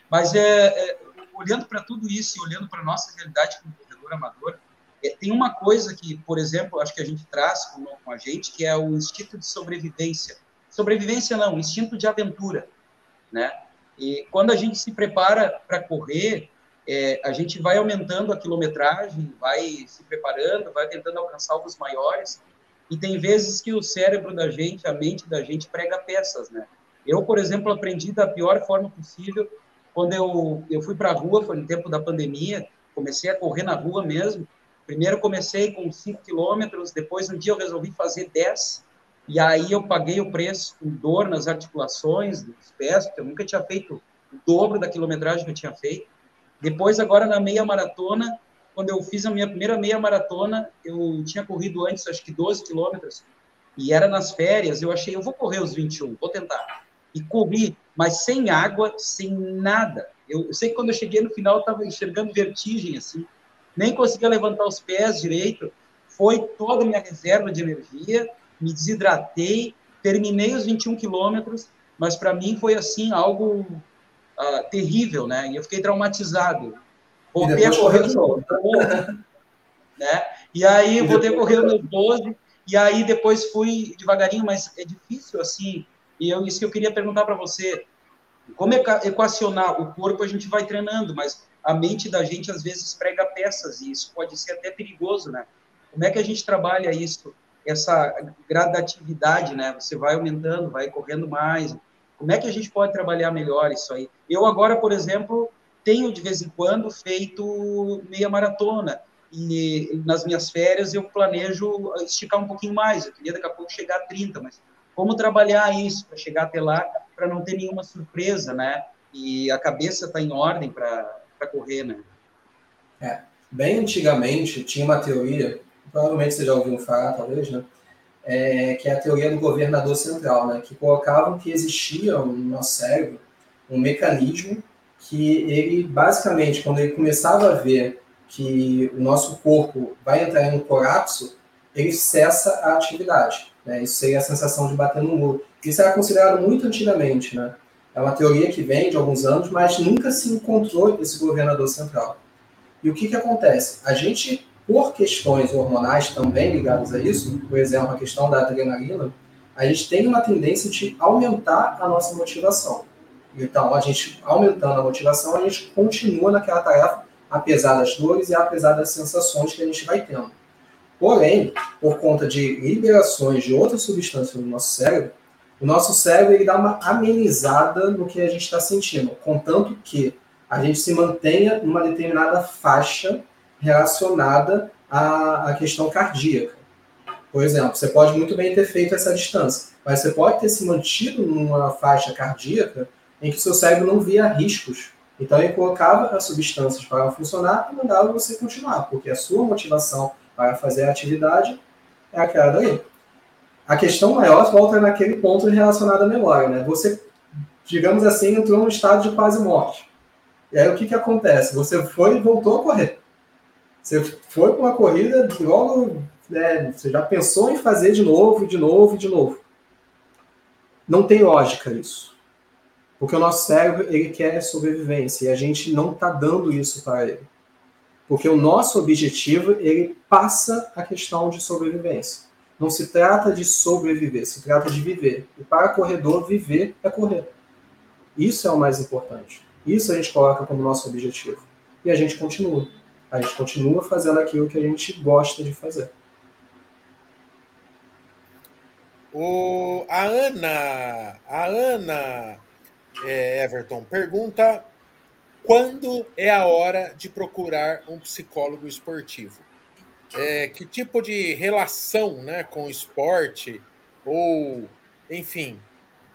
Mas é, é olhando para tudo isso e olhando para nossa realidade como corredor amador, é, tem uma coisa que, por exemplo, acho que a gente traz com, com a gente, que é o instinto de sobrevivência. Sobrevivência não, instinto de aventura, né? E quando a gente se prepara para correr, é, a gente vai aumentando a quilometragem, vai se preparando, vai tentando alcançar alvos maiores, e tem vezes que o cérebro da gente, a mente da gente prega peças, né? Eu, por exemplo, aprendi da pior forma possível quando eu, eu fui para a rua, foi no tempo da pandemia, comecei a correr na rua mesmo. Primeiro comecei com 5 quilômetros, depois um dia eu resolvi fazer 10, e aí eu paguei o preço com dor nas articulações, nos pés, porque eu nunca tinha feito o dobro da quilometragem que eu tinha feito. Depois, agora na meia maratona, quando eu fiz a minha primeira meia maratona, eu tinha corrido antes, acho que 12 quilômetros, e era nas férias, eu achei, eu vou correr os 21, vou tentar. E corri, mas sem água, sem nada. Eu, eu sei que quando eu cheguei no final, eu estava enxergando vertigem, assim, nem conseguia levantar os pés direito, foi toda a minha reserva de energia, me desidratei, terminei os 21 quilômetros, mas para mim foi assim algo uh, terrível, né? E eu fiquei traumatizado. Voltei a correr os meus 12, né? E aí e voltei a correr meus 12, e aí depois fui devagarinho, mas é difícil assim. E eu, isso que eu queria perguntar para você. Como equacionar o corpo a gente vai treinando, mas a mente da gente às vezes prega peças e isso pode ser até perigoso, né? Como é que a gente trabalha isso, essa gradatividade, né? Você vai aumentando, vai correndo mais, como é que a gente pode trabalhar melhor isso aí? Eu agora, por exemplo, tenho de vez em quando feito meia maratona e nas minhas férias eu planejo esticar um pouquinho mais. Eu queria daqui a pouco chegar a 30, mas como trabalhar isso para chegar até lá para não ter nenhuma surpresa, né? E a cabeça está em ordem para correr, né? É, bem antigamente tinha uma teoria, provavelmente você já ouviu falar, talvez, né? é, que é a teoria do governador central, né, que colocavam que existia no nosso cérebro um mecanismo que ele, basicamente, quando ele começava a ver que o nosso corpo vai entrar em um colapso, ele cessa a atividade. Né? Isso seria a sensação de bater no muro. Isso era considerado muito antigamente. Né? É uma teoria que vem de alguns anos, mas nunca se encontrou esse governador central. E o que, que acontece? A gente por questões hormonais também ligadas a isso, por exemplo, a questão da adrenalina, a gente tem uma tendência de aumentar a nossa motivação. Então, a gente aumentando a motivação, a gente continua naquela tarefa, apesar das dores e apesar das sensações que a gente vai tendo. Porém, por conta de liberações de outras substâncias no nosso cérebro, o nosso cérebro ele dá uma amenizada no que a gente está sentindo, contanto que a gente se mantenha numa determinada faixa relacionada à, à questão cardíaca. Por exemplo, você pode muito bem ter feito essa distância, mas você pode ter se mantido numa faixa cardíaca em que seu cérebro não via riscos. Então ele colocava as substâncias para funcionar e mandava você continuar, porque a sua motivação para fazer a atividade é aquela daí. A questão maior volta naquele ponto relacionado à memória, né? Você, digamos assim, entrou num estado de quase morte. E aí o que, que acontece? Você foi e voltou a correr. Você foi para uma corrida, logo né, você já pensou em fazer de novo, de novo, de novo. Não tem lógica isso. Porque o nosso cérebro ele quer sobrevivência e a gente não está dando isso para ele. Porque o nosso objetivo ele passa a questão de sobrevivência. Não se trata de sobreviver, se trata de viver. E para corredor, viver é correr. Isso é o mais importante. Isso a gente coloca como nosso objetivo. E a gente continua. A gente continua fazendo aquilo que a gente gosta de fazer. O, a Ana, a Ana é, Everton pergunta quando é a hora de procurar um psicólogo esportivo? É, que tipo de relação né, com o esporte, ou, enfim,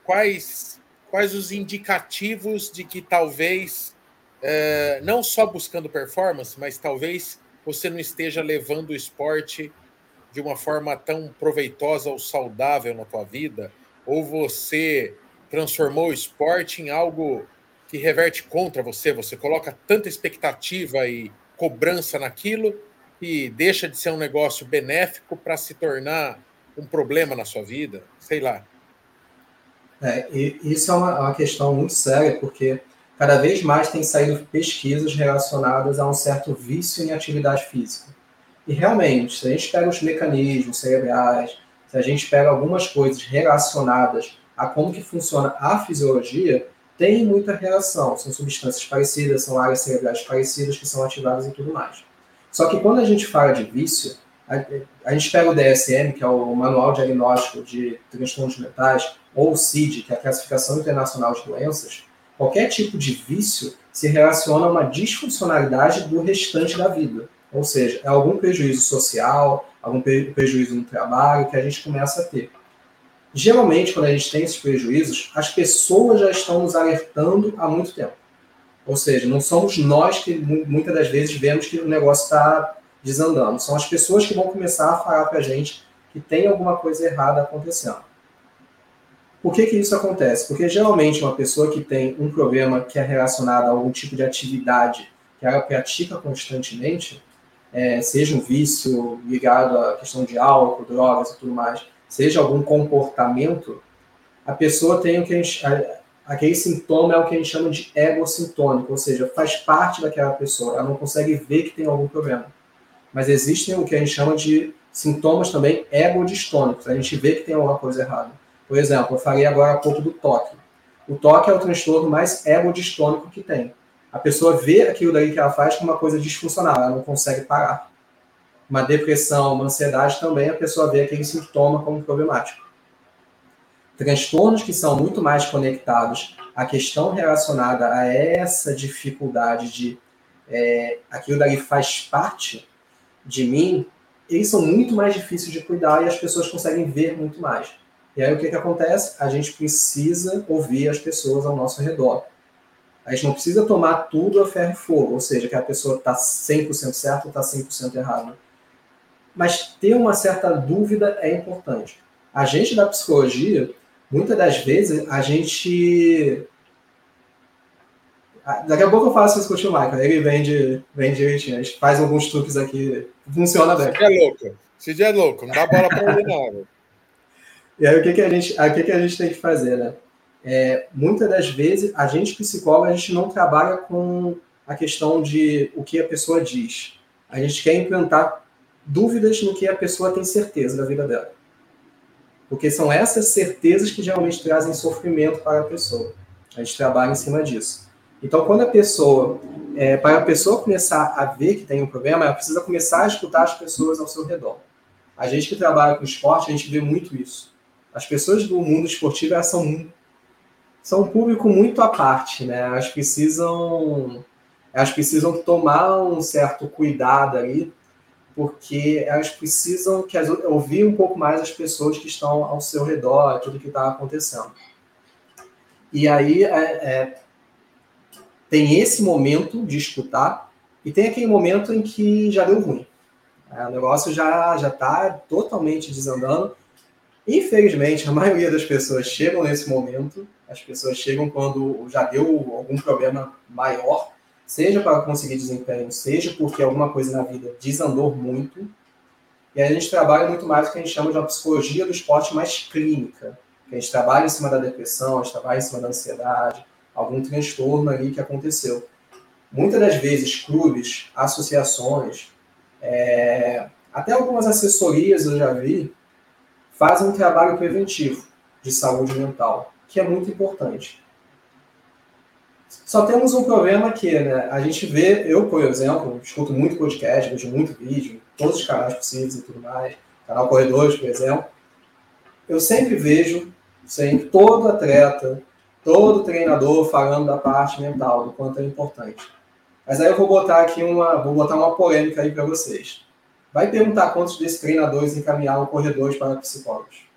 quais, quais os indicativos de que talvez, é, não só buscando performance, mas talvez você não esteja levando o esporte de uma forma tão proveitosa ou saudável na tua vida, ou você transformou o esporte em algo que reverte contra você, você coloca tanta expectativa e cobrança naquilo e deixa de ser um negócio benéfico para se tornar um problema na sua vida, sei lá. É, isso é uma, uma questão muito séria, porque cada vez mais tem saído pesquisas relacionadas a um certo vício em atividade física. E realmente, se a gente pega os mecanismos cerebrais, se a gente pega algumas coisas relacionadas a como que funciona a fisiologia, tem muita relação. São substâncias parecidas, são áreas cerebrais parecidas que são ativadas e tudo mais. Só que quando a gente fala de vício, a, a gente pega o DSM, que é o Manual Diagnóstico de Transtornos Mentais, ou o CID, que é a Classificação Internacional de Doenças, qualquer tipo de vício se relaciona a uma disfuncionalidade do restante da vida. Ou seja, é algum prejuízo social, algum prejuízo no trabalho que a gente começa a ter. Geralmente, quando a gente tem esses prejuízos, as pessoas já estão nos alertando há muito tempo. Ou seja, não somos nós que muitas das vezes vemos que o negócio está desandando. São as pessoas que vão começar a falar para a gente que tem alguma coisa errada acontecendo. Por que, que isso acontece? Porque geralmente uma pessoa que tem um problema que é relacionado a algum tipo de atividade que ela pratica constantemente, é, seja um vício ligado à questão de álcool, drogas e tudo mais, seja algum comportamento, a pessoa tem o que a gente, aquele sintoma é o que a gente chama de ego sintônico, ou seja, faz parte daquela pessoa, ela não consegue ver que tem algum problema. Mas existem o que a gente chama de sintomas também ego-distônicos, a gente vê que tem alguma coisa errada. Por exemplo, eu falei agora há pouco do toque. O toque é o transtorno mais ego-distônico que tem. A pessoa vê aquilo daí que ela faz como uma coisa disfuncional, ela não consegue parar uma depressão, uma ansiedade também, a pessoa vê aquele sintoma como problemático. Transtornos que são muito mais conectados à questão relacionada a essa dificuldade de é, aquilo dali faz parte de mim, eles são muito mais difíceis de cuidar e as pessoas conseguem ver muito mais. E aí o que, que acontece? A gente precisa ouvir as pessoas ao nosso redor. A gente não precisa tomar tudo a ferro e fogo, ou seja, que a pessoa está 100% certa ou está 100% errada mas ter uma certa dúvida é importante. A gente da psicologia, muitas das vezes, a gente. Daqui a pouco eu faço isso com o tio Michael, ele vende, vende direitinho, a gente faz alguns truques aqui, funciona bem. Esse é louco, dia é louco, não dá bola para ele não. E aí o que, que, a gente, o que, que a gente tem que fazer, né? É, muitas das vezes, a gente psicólogo, a gente não trabalha com a questão de o que a pessoa diz. A gente quer implantar dúvidas no que a pessoa tem certeza da vida dela. Porque são essas certezas que geralmente trazem sofrimento para a pessoa. A gente trabalha em cima disso. Então, quando a pessoa, é, para a pessoa começar a ver que tem um problema, ela precisa começar a escutar as pessoas ao seu redor. A gente que trabalha com esporte, a gente vê muito isso. As pessoas do mundo esportivo, elas são, são um público muito à parte, né? Elas precisam, elas precisam tomar um certo cuidado ali porque elas precisam que as, ouvir um pouco mais as pessoas que estão ao seu redor, tudo que está acontecendo. E aí é, é, tem esse momento de escutar e tem aquele momento em que já deu ruim. É, o negócio já já está totalmente desandando. Infelizmente, a [LAUGHS] maioria das pessoas chegam nesse momento. As pessoas chegam quando já deu algum problema maior seja para conseguir desempenho, seja porque alguma coisa na vida desandou muito. E aí a gente trabalha muito mais o que a gente chama de uma psicologia do esporte mais clínica. Que a gente trabalha em cima da depressão, a gente trabalha em cima da ansiedade, algum transtorno ali que aconteceu. Muitas das vezes, clubes, associações, é, até algumas assessorias eu já vi, fazem um trabalho preventivo de saúde mental, que é muito importante. Só temos um problema que né, a gente vê, eu, por exemplo, escuto muito podcast, vejo muito vídeo, todos os canais possíveis e tudo mais, canal Corredores, por exemplo. Eu sempre vejo, sempre, todo atleta, todo treinador falando da parte mental, do quanto é importante. Mas aí eu vou botar aqui uma, vou botar uma polêmica aí para vocês. Vai perguntar quantos desses treinadores encaminharam corredores para psicólogos.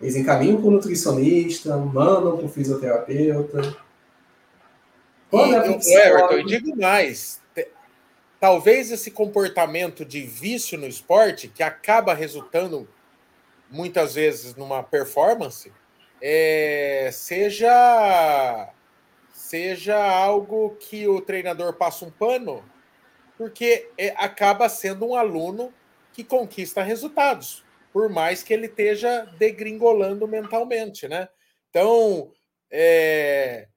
Eles encaminham para o nutricionista, mandam para o fisioterapeuta. Quando é e, Everton, eu digo mais. Talvez esse comportamento de vício no esporte, que acaba resultando muitas vezes numa performance, é, seja seja algo que o treinador passa um pano, porque é, acaba sendo um aluno que conquista resultados por mais que ele esteja degringolando mentalmente, né? Então, é,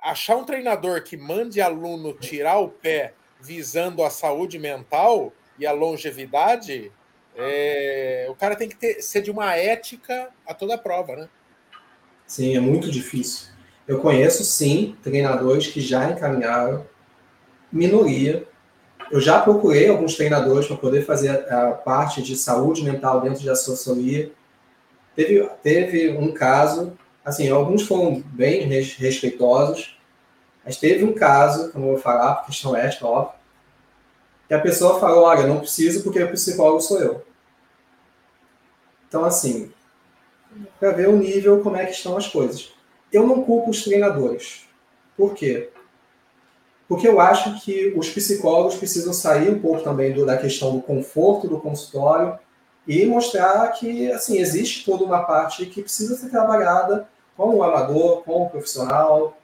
achar um treinador que mande aluno tirar o pé visando a saúde mental e a longevidade, é, o cara tem que ter, ser de uma ética a toda prova, né? Sim, é muito difícil. Eu conheço, sim, treinadores que já encaminharam minoria eu já procurei alguns treinadores para poder fazer a, parte de saúde mental dentro de assessoria. Teve, teve um caso, assim, alguns foram bem respeitosos, mas teve um caso, que eu não vou falar por questão ética, óbvio, que a pessoa falou, olha, não preciso porque o psicólogo sou eu. Então, assim, para ver o nível, como é que estão as coisas. Eu não culpo os treinadores. Por quê? Porque eu acho que os psicólogos precisam sair um pouco também do, da questão do conforto do consultório e mostrar que assim existe toda uma parte que precisa ser trabalhada com o amador, com o profissional.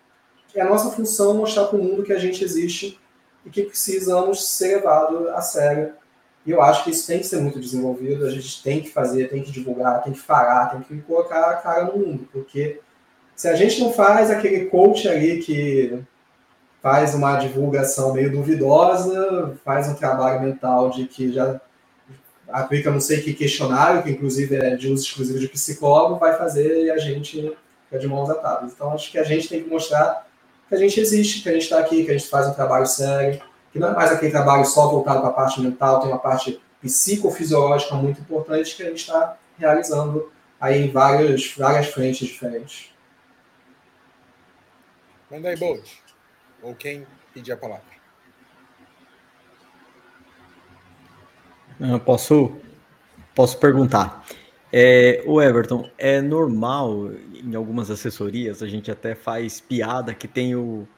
É a nossa função mostrar para o mundo que a gente existe e que precisamos ser levado a sério. E eu acho que isso tem que ser muito desenvolvido, a gente tem que fazer, tem que divulgar, tem que falar, tem que colocar a cara no mundo, porque se a gente não faz aquele coach ali que faz uma divulgação meio duvidosa, faz um trabalho mental de que já aplica não sei que questionário, que inclusive é de uso exclusivo de psicólogo, vai fazer e a gente fica de mãos atadas. Então acho que a gente tem que mostrar que a gente existe, que a gente está aqui, que a gente faz um trabalho sério, que não é mais aquele trabalho só voltado para a parte mental, tem uma parte psicofisiológica muito importante que a gente está realizando aí em várias, várias frentes diferentes. Manda aí, Bolt ou quem pedir a palavra. Eu posso, posso perguntar. É, o Everton, é normal em algumas assessorias, a gente até faz piada que tem o,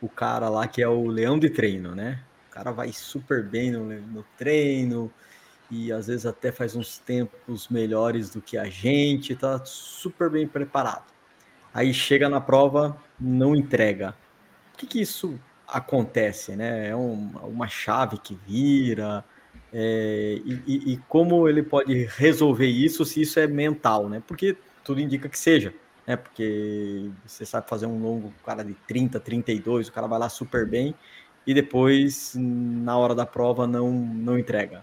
o cara lá que é o leão de treino, né? O cara vai super bem no, no treino e às vezes até faz uns tempos melhores do que a gente, tá super bem preparado. Aí chega na prova, não entrega que, que isso acontece, né? É um, uma chave que vira, é, e, e, como ele pode resolver isso se isso é mental, né? Porque tudo indica que seja, né? Porque você sabe fazer um longo, cara de 30, 32, o cara vai lá super bem e depois, na hora da prova, não, não entrega.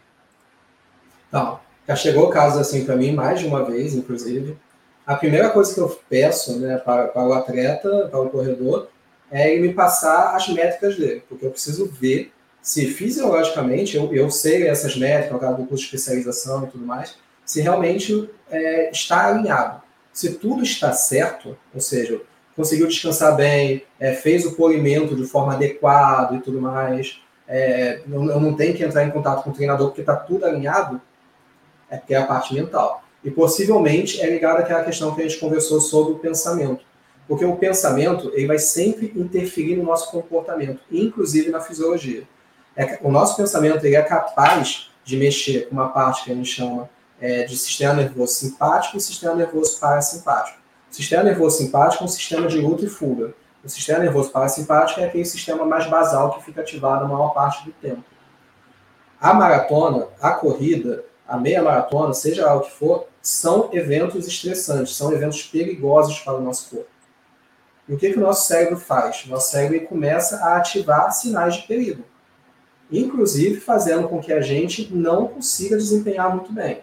Não, já chegou casos assim para mim mais de uma vez, inclusive. A primeira coisa que eu peço né, para, para o atleta, para o corredor, é ele me passar as métricas dele, porque eu preciso ver se fisiologicamente, eu, eu sei essas métricas, no caso do curso de especialização e tudo mais, se realmente é, está alinhado. Se tudo está certo, ou seja, conseguiu descansar bem, é, fez o polimento de forma adequada e tudo mais, é, eu, eu não tenho que entrar em contato com o treinador porque está tudo alinhado, é porque é a parte mental. E possivelmente é ligado àquela questão que a gente conversou sobre o pensamento. Porque o pensamento ele vai sempre interferir no nosso comportamento, inclusive na fisiologia. É, o nosso pensamento ele é capaz de mexer com uma parte que a gente chama é, de sistema nervoso simpático e sistema nervoso parasimpático. O sistema nervoso simpático é um sistema de luta e fuga. O sistema nervoso parasimpático é aquele sistema mais basal que fica ativado a maior parte do tempo. A maratona, a corrida, a meia maratona, seja lá o que for, são eventos estressantes, são eventos perigosos para o nosso corpo. E o que, que o nosso cérebro faz? O nosso cérebro começa a ativar sinais de perigo. inclusive fazendo com que a gente não consiga desempenhar muito bem.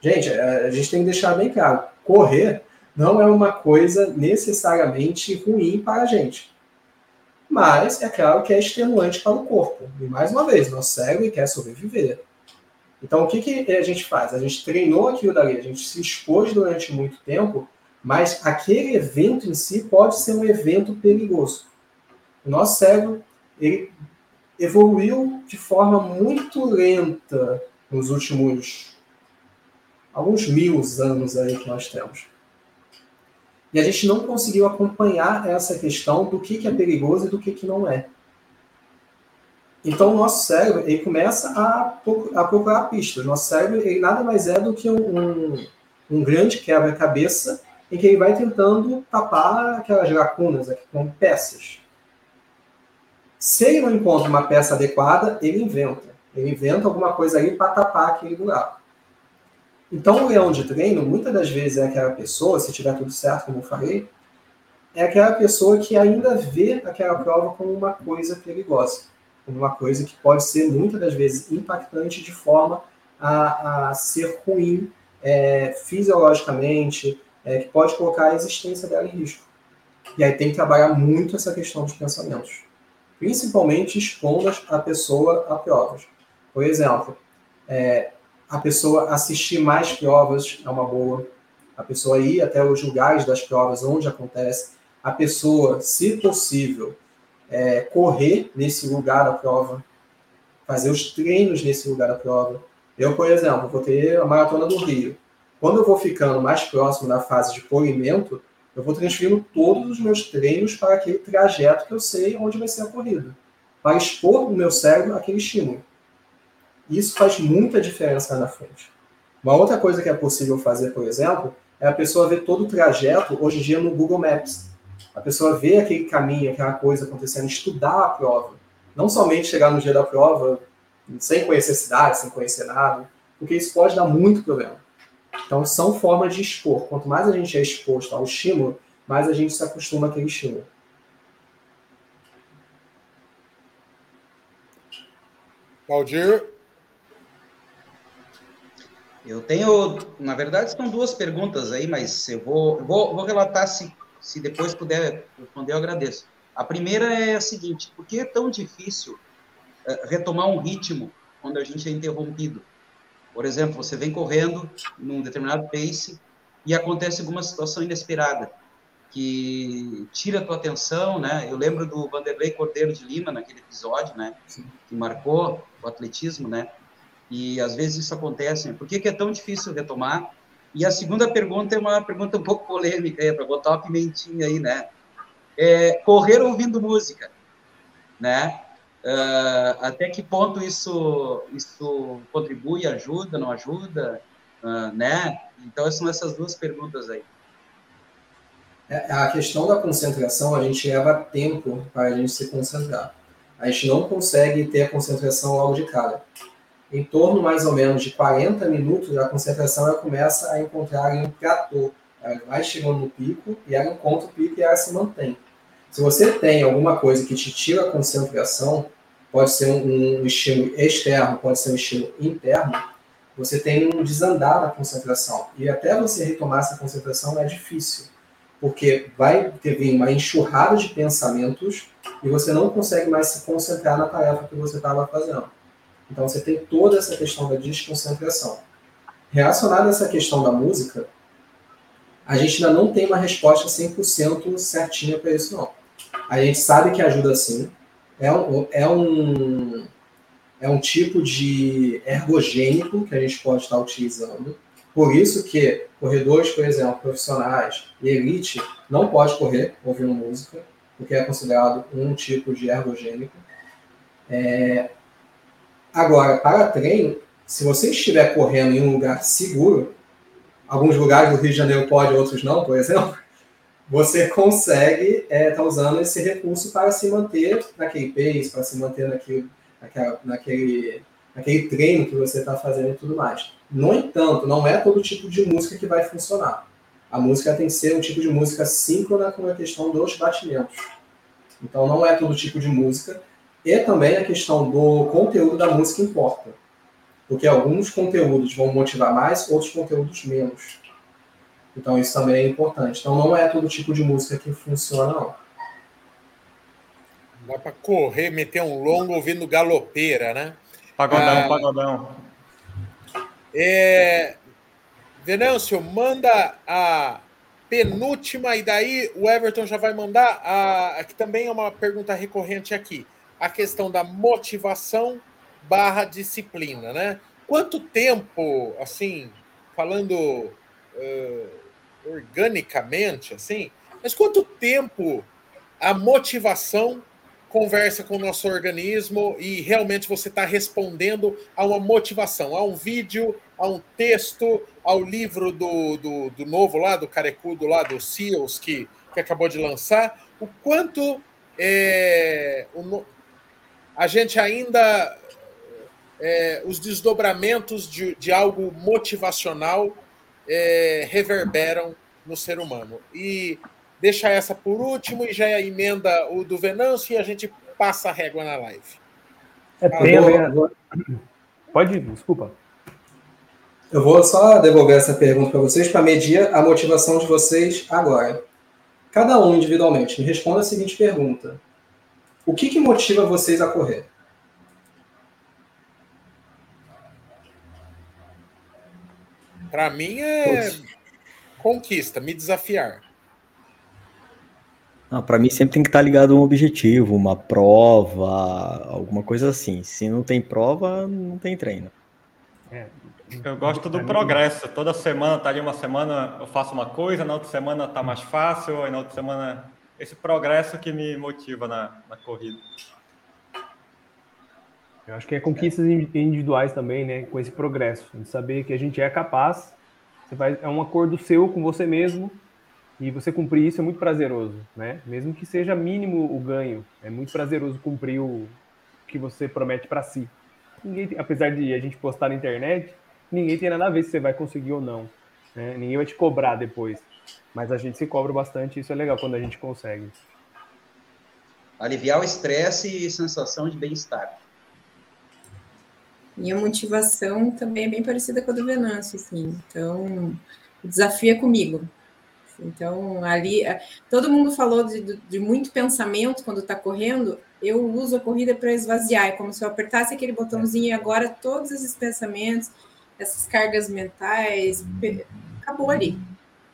Gente, a gente tem que deixar bem claro: correr não é uma coisa necessariamente ruim para a gente. Mas é claro que é extenuante para o corpo. E mais uma vez, nosso cérebro quer sobreviver. Então, o que, que a gente faz? A gente treinou aquilo dali, a gente se expôs durante muito tempo, mas aquele evento em si pode ser um evento perigoso. O nosso cérebro ele evoluiu de forma muito lenta nos últimos alguns mil anos aí que nós temos. E a gente não conseguiu acompanhar essa questão do que, é perigoso e do que, não é. Então, o nosso cérebro ele começa a, a procurar pistas. Nosso cérebro ele nada mais é do que um, um grande quebra-cabeça em que ele vai tentando tapar aquelas lacunas aqui com peças. Se ele não encontra uma peça adequada, ele inventa. Ele inventa alguma coisa ali para tapar aquele buraco. Então, o leão de treino, muitas das vezes, é aquela pessoa, se tiver tudo certo, como eu falei, é aquela pessoa que ainda vê aquela prova como uma coisa perigosa, como uma coisa que pode ser, muitas das vezes, impactante de forma a, a ser ruim é, fisiologicamente, é, que pode colocar a existência dela em risco. E aí tem que trabalhar muito essa questão dos pensamentos, principalmente expondo a pessoa a provas. Por exemplo, é, a pessoa assistir mais provas é uma boa. A pessoa ir até os lugares das provas onde acontece. A pessoa, se possível, é, correr nesse lugar da prova, fazer os treinos nesse lugar da prova. Eu, por exemplo, vou ter a maratona do Rio. Quando eu vou ficando mais próximo da fase de polimento, eu vou transferindo todos os meus treinos para aquele trajeto que eu sei onde vai ser a corrida, para expor o meu cérebro aquele estímulo. Isso faz muita diferença na frente. Uma outra coisa que é possível fazer, por exemplo, é a pessoa ver todo o trajeto, hoje em dia, no Google Maps. A pessoa vê aquele caminho, aquela coisa acontecendo, estudar a prova. Não somente chegar no dia da prova sem conhecer a cidade, sem conhecer nada, porque isso pode dar muito problema. Então, são formas de expor. Quanto mais a gente é exposto ao estímulo, mais a gente se acostuma àquele estímulo. Valdir? Eu tenho, na verdade, são duas perguntas aí, mas eu vou, eu vou, vou relatar se, se depois puder responder, eu agradeço. A primeira é a seguinte: por que é tão difícil uh, retomar um ritmo quando a gente é interrompido? Por exemplo, você vem correndo num determinado pace e acontece alguma situação inesperada que tira a tua atenção, né? Eu lembro do Vanderlei Cordeiro de Lima naquele episódio, né? Que marcou o atletismo, né? E às vezes isso acontece. Né? Por que, que é tão difícil retomar? E a segunda pergunta é uma pergunta um pouco polêmica, para botar uma pimentinha aí, né? É, correr ouvindo música, né? Uh, até que ponto isso isso contribui, ajuda, não ajuda, uh, né? Então são essas duas perguntas aí. É, a questão da concentração, a gente leva tempo para a gente se concentrar. A gente não consegue ter a concentração logo de cara em torno mais ou menos de 40 minutos, a concentração ela começa a encontrar um platô. Ela vai chegando no pico e ela encontra o pico e ela se mantém. Se você tem alguma coisa que te tira a concentração, pode ser um, um estímulo externo, pode ser um estímulo interno, você tem um desandar na concentração. E até você retomar essa concentração é difícil, porque vai ter uma enxurrada de pensamentos e você não consegue mais se concentrar na tarefa que você estava fazendo. Então você tem toda essa questão da desconcentração. Relacionada a essa questão da música, a gente ainda não tem uma resposta 100% certinha para isso, não. A gente sabe que ajuda sim. É um, é um, é um tipo de ergogênico que a gente pode estar utilizando. Por isso que corredores, por exemplo, profissionais e elite não pode correr ouvindo música, porque é considerado um tipo de ergogênico. É, Agora, para treino, se você estiver correndo em um lugar seguro, alguns lugares do Rio de Janeiro pode, outros não, por exemplo, você consegue estar é, tá usando esse recurso para se manter naquele pace, para se manter naquele, naquele, naquele treino que você está fazendo e tudo mais. No entanto, não é todo tipo de música que vai funcionar. A música tem que ser um tipo de música síncrona com a questão dos batimentos. Então, não é todo tipo de música E também a questão do conteúdo da música importa. Porque alguns conteúdos vão motivar mais, outros conteúdos menos. Então isso também é importante. Então não é todo tipo de música que funciona, não. Dá para correr, meter um longo ouvindo galopeira, né? Pagodão, ah, pagodão. É... Venâncio, manda a penúltima, e daí o Everton já vai mandar, a, que também é uma pergunta recorrente aqui, a questão da motivação barra disciplina, né? Quanto tempo, assim, falando uh, organicamente, assim, mas quanto tempo a motivação conversa com o nosso organismo e realmente você está respondendo a uma motivação, a um vídeo, a um texto, ao livro do, do, do novo lá, do Carecudo lá, do SEALS, que, que acabou de lançar, o quanto é, o, a gente ainda. É, os desdobramentos de, de algo motivacional é, reverberam no ser humano. E deixa essa por último e já emenda o do Venâncio e a gente passa a régua na live. É agora. Pode ir, desculpa. Eu vou só devolver essa pergunta para vocês para medir a motivação de vocês agora. Cada um individualmente me responda a seguinte pergunta: O que, que motiva vocês a correr? Para mim é Todos. conquista, me desafiar. Para mim sempre tem que estar ligado a um objetivo, uma prova, alguma coisa assim. Se não tem prova, não tem treino. É, eu gosto do progresso. Toda semana tá ali uma semana eu faço uma coisa, na outra semana tá mais fácil, aí na outra semana esse progresso que me motiva na, na corrida. Eu acho que é conquistas individuais também, né? Com esse progresso, de saber que a gente é capaz. Você é um acordo seu com você mesmo e você cumprir isso é muito prazeroso, né? Mesmo que seja mínimo o ganho, é muito prazeroso cumprir o que você promete para si. Ninguém, apesar de a gente postar na internet, ninguém tem nada a ver se você vai conseguir ou não. Né? Ninguém vai te cobrar depois. Mas a gente se cobra bastante, isso é legal quando a gente consegue. Aliviar o estresse e sensação de bem-estar. Minha motivação também é bem parecida com a do Venâncio, assim. Então, o desafio é comigo. Então, ali, é, todo mundo falou de, de muito pensamento quando está correndo. Eu uso a corrida para esvaziar. É como se eu apertasse aquele botãozinho e agora todos esses pensamentos, essas cargas mentais, acabou ali.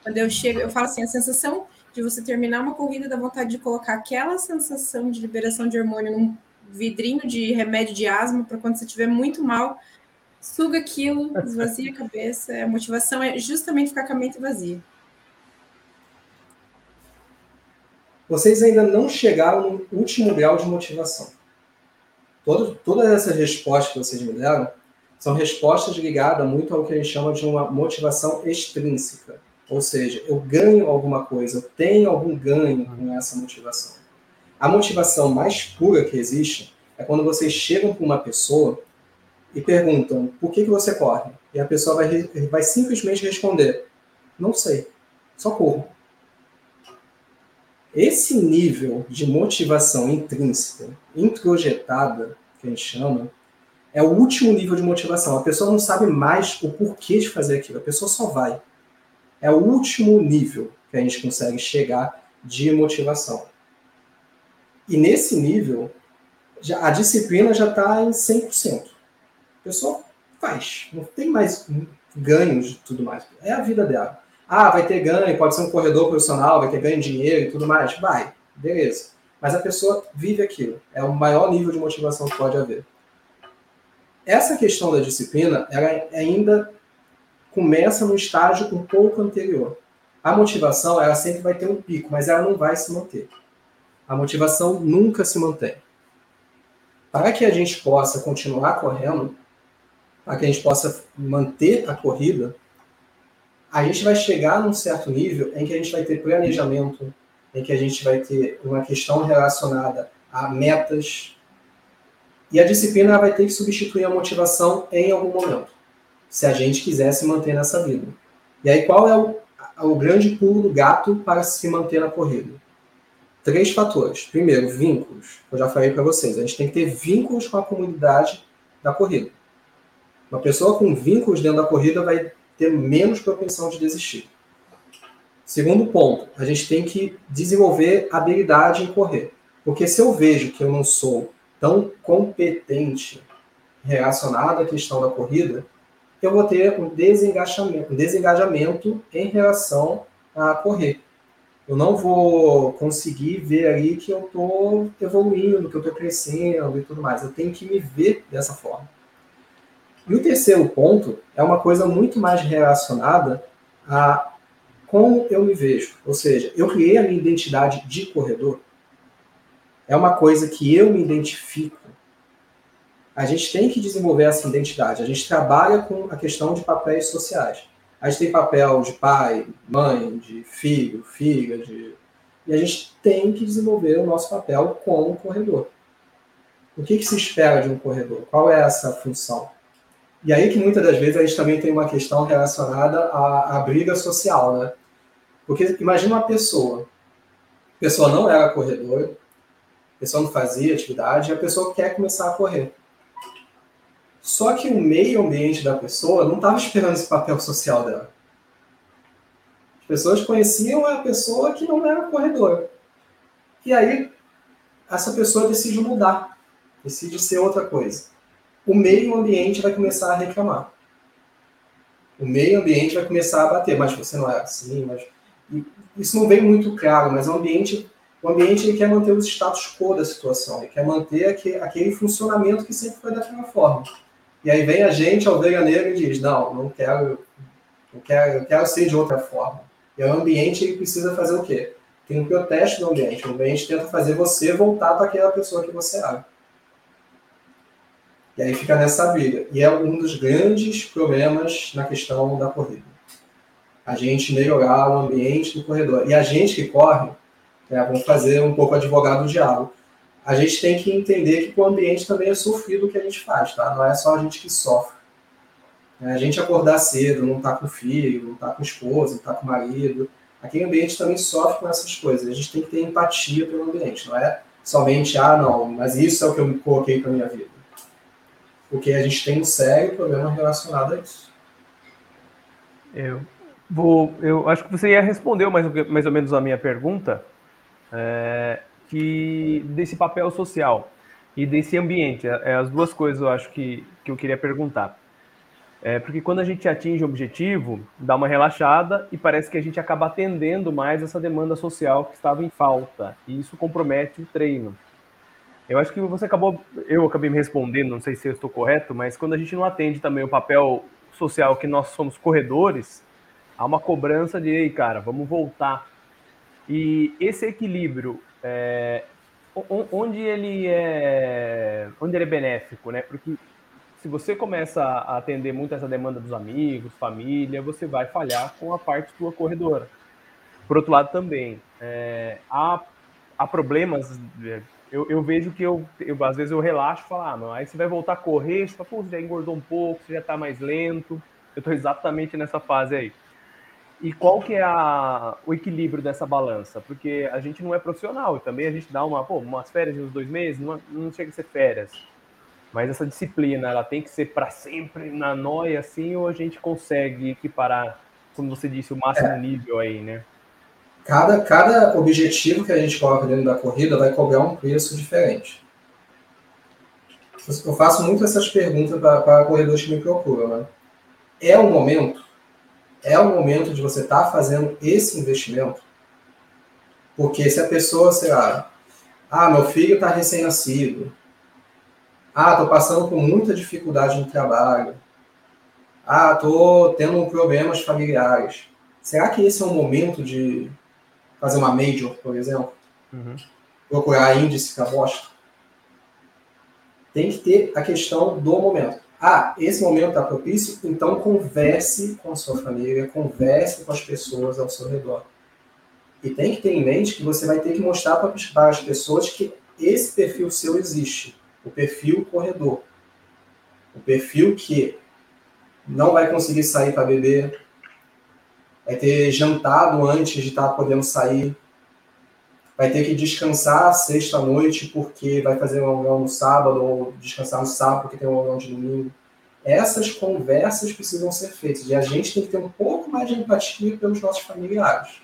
Quando eu chego, eu falo assim: a sensação de você terminar uma corrida dá vontade de colocar aquela sensação de liberação de hormônio num vidrinho de remédio de asma para quando você estiver muito mal, suga aquilo, esvazia a cabeça. A motivação é justamente ficar com a mente vazia. vocês ainda não chegaram no último grau de motivação. Todo, todas essas respostas que vocês me deram são respostas ligadas muito ao que a gente chama de uma motivação extrínseca. Ou seja, eu ganho alguma coisa, eu tenho algum ganho com essa motivação. A motivação mais pura que existe é quando vocês chegam para uma pessoa e perguntam por que, que você corre? E a pessoa vai, vai simplesmente responder: não sei, só corro. Esse nível de motivação intrínseca, introjetada, que a gente chama, é o último nível de motivação. A pessoa não sabe mais o porquê de fazer aquilo, a pessoa só vai. É o último nível que a gente consegue chegar de motivação. E nesse nível, a disciplina já está em 100%. A pessoa faz, não tem mais ganhos de tudo mais. É a vida dela. Ah, vai ter ganho, pode ser um corredor profissional, vai ter ganho de dinheiro e tudo mais. Vai, beleza. Mas a pessoa vive aquilo. É o maior nível de motivação que pode haver. Essa questão da disciplina, ela ainda começa no estágio um pouco anterior. A motivação, ela sempre vai ter um pico, mas ela não vai se manter. A motivação nunca se mantém. Para que a gente possa continuar correndo, para que a gente possa manter a corrida, a gente vai chegar num certo nível em que a gente vai ter planejamento, em que a gente vai ter uma questão relacionada a metas, e a disciplina vai ter que substituir a motivação em algum momento, se a gente quiser se manter nessa vida. E aí, qual é o, o grande pulo do gato para se manter na corrida? Três fatores. Primeiro, vínculos. Eu já falei para vocês, a gente tem que ter vínculos com a comunidade da corrida. Uma pessoa com vínculos dentro da corrida vai ter menos propensão de desistir. Segundo ponto, a gente tem que desenvolver habilidade em correr. Porque se eu vejo que eu não sou tão competente relacionado à questão da corrida, eu vou ter um desengajamento, um desengajamento em relação a correr. Eu não vou conseguir ver ali que eu estou evoluindo, que eu estou crescendo e tudo mais. Eu tenho que me ver dessa forma. E o terceiro ponto é uma coisa muito mais relacionada a como eu me vejo. Ou seja, eu criei a minha identidade de corredor. É uma coisa que eu me identifico. A gente tem que desenvolver essa identidade. A gente trabalha com a questão de papéis sociais. A gente tem papel de pai, mãe, de filho, filha, de... e a gente tem que desenvolver o nosso papel como corredor. O que, que se espera de um corredor? Qual é essa função? E aí que muitas das vezes a gente também tem uma questão relacionada à, à briga social, né? Porque imagina uma pessoa, a pessoa não era corredora, a pessoa não fazia atividade, e a pessoa quer começar a correr. Só que o meio ambiente da pessoa não estava esperando esse papel social dela. As pessoas conheciam a pessoa que não era corredora. E aí, essa pessoa decide mudar, decide ser outra coisa o meio ambiente vai começar a reclamar. O meio ambiente vai começar a bater, mas você não é assim, mas isso não vem muito claro, mas o ambiente, o ambiente quer manter o status quo da situação, ele quer manter aquele funcionamento que sempre foi daquela forma. E aí vem a gente, a ovelha negra, e diz: não, não quero, não quero, eu quero ser de outra forma. E o ambiente ele precisa fazer o quê? Tem um protesto do ambiente. O ambiente tenta fazer você voltar para aquela pessoa que você era. E aí fica nessa briga. E é um dos grandes problemas na questão da corrida. A gente melhorar o ambiente do corredor. E a gente que corre, né, vamos fazer um pouco advogado do diabo. A gente tem que entender que o ambiente também é sofrido o que a gente faz, tá? Não é só a gente que sofre. É, a gente acordar cedo, não tá com filho, não tá com esposa, não tá com marido. Aquele ambiente também sofre com essas coisas. A gente tem que ter empatia pelo ambiente. Não é somente, ah, não, mas isso é o que eu coloquei para minha vida porque a gente tem um sério problema relacionado a isso. Eu vou, eu acho que você ia responder mais, mais ou menos a minha pergunta, é, que desse papel social e desse ambiente, é, é, as duas coisas eu acho que, que eu queria perguntar. É, porque quando a gente atinge o objetivo, dá uma relaxada e parece que a gente acaba atendendo mais essa demanda social que estava em falta. E isso compromete o treino. Eu acho que você acabou, eu acabei me respondendo, não sei se eu estou correto, mas quando a gente não atende também o papel social que nós somos corredores, há uma cobrança de, ei, cara, vamos voltar. E esse equilíbrio, é, onde ele é, onde ele é benéfico, né? Porque se você começa a atender muito essa demanda dos amigos, família, você vai falhar com a parte sua corredora. Por outro lado, também é, há, há problemas eu, eu vejo que eu, eu, às vezes eu relaxo e falo, ah, não, aí você vai voltar a correr, você fala, pô, você já engordou um pouco, você já tá mais lento. Eu tô exatamente nessa fase aí. E qual que é a, o equilíbrio dessa balança? Porque a gente não é profissional e também a gente dá uma, pô, umas férias de uns dois meses, não, não chega a ser férias. Mas essa disciplina, ela tem que ser para sempre na noia, assim, ou a gente consegue equiparar, como você disse, o máximo é. nível aí, né? cada, cada objetivo que a gente coloca dentro da corrida vai cobrar um preço diferente. Eu faço muito essas perguntas para corredores que me procuram. Né? É o momento? É o momento de você estar tá fazendo esse investimento? Porque se a pessoa, sei lá, ah, meu filho está recém-nascido, ah, estou passando por muita dificuldade no trabalho, ah, estou tendo problemas familiares. Será que esse é o momento de, fazer uma major, por exemplo, uhum. procurar índice que bosta. Tem que ter a questão do momento. Ah, esse momento está propício, então converse com a sua família, converse com as pessoas ao seu redor. E tem que ter em mente que você vai ter que mostrar para as pessoas que esse perfil seu existe. O perfil corredor. O perfil que não vai conseguir sair para beber, vai ter jantado antes de estar tá podendo sair, vai ter que descansar sexta-noite porque vai fazer um aulão no sábado, ou descansar no sábado porque tem um aulão de domingo. Essas conversas precisam ser feitas e a gente tem que ter um pouco mais de empatia pelos nossos familiares.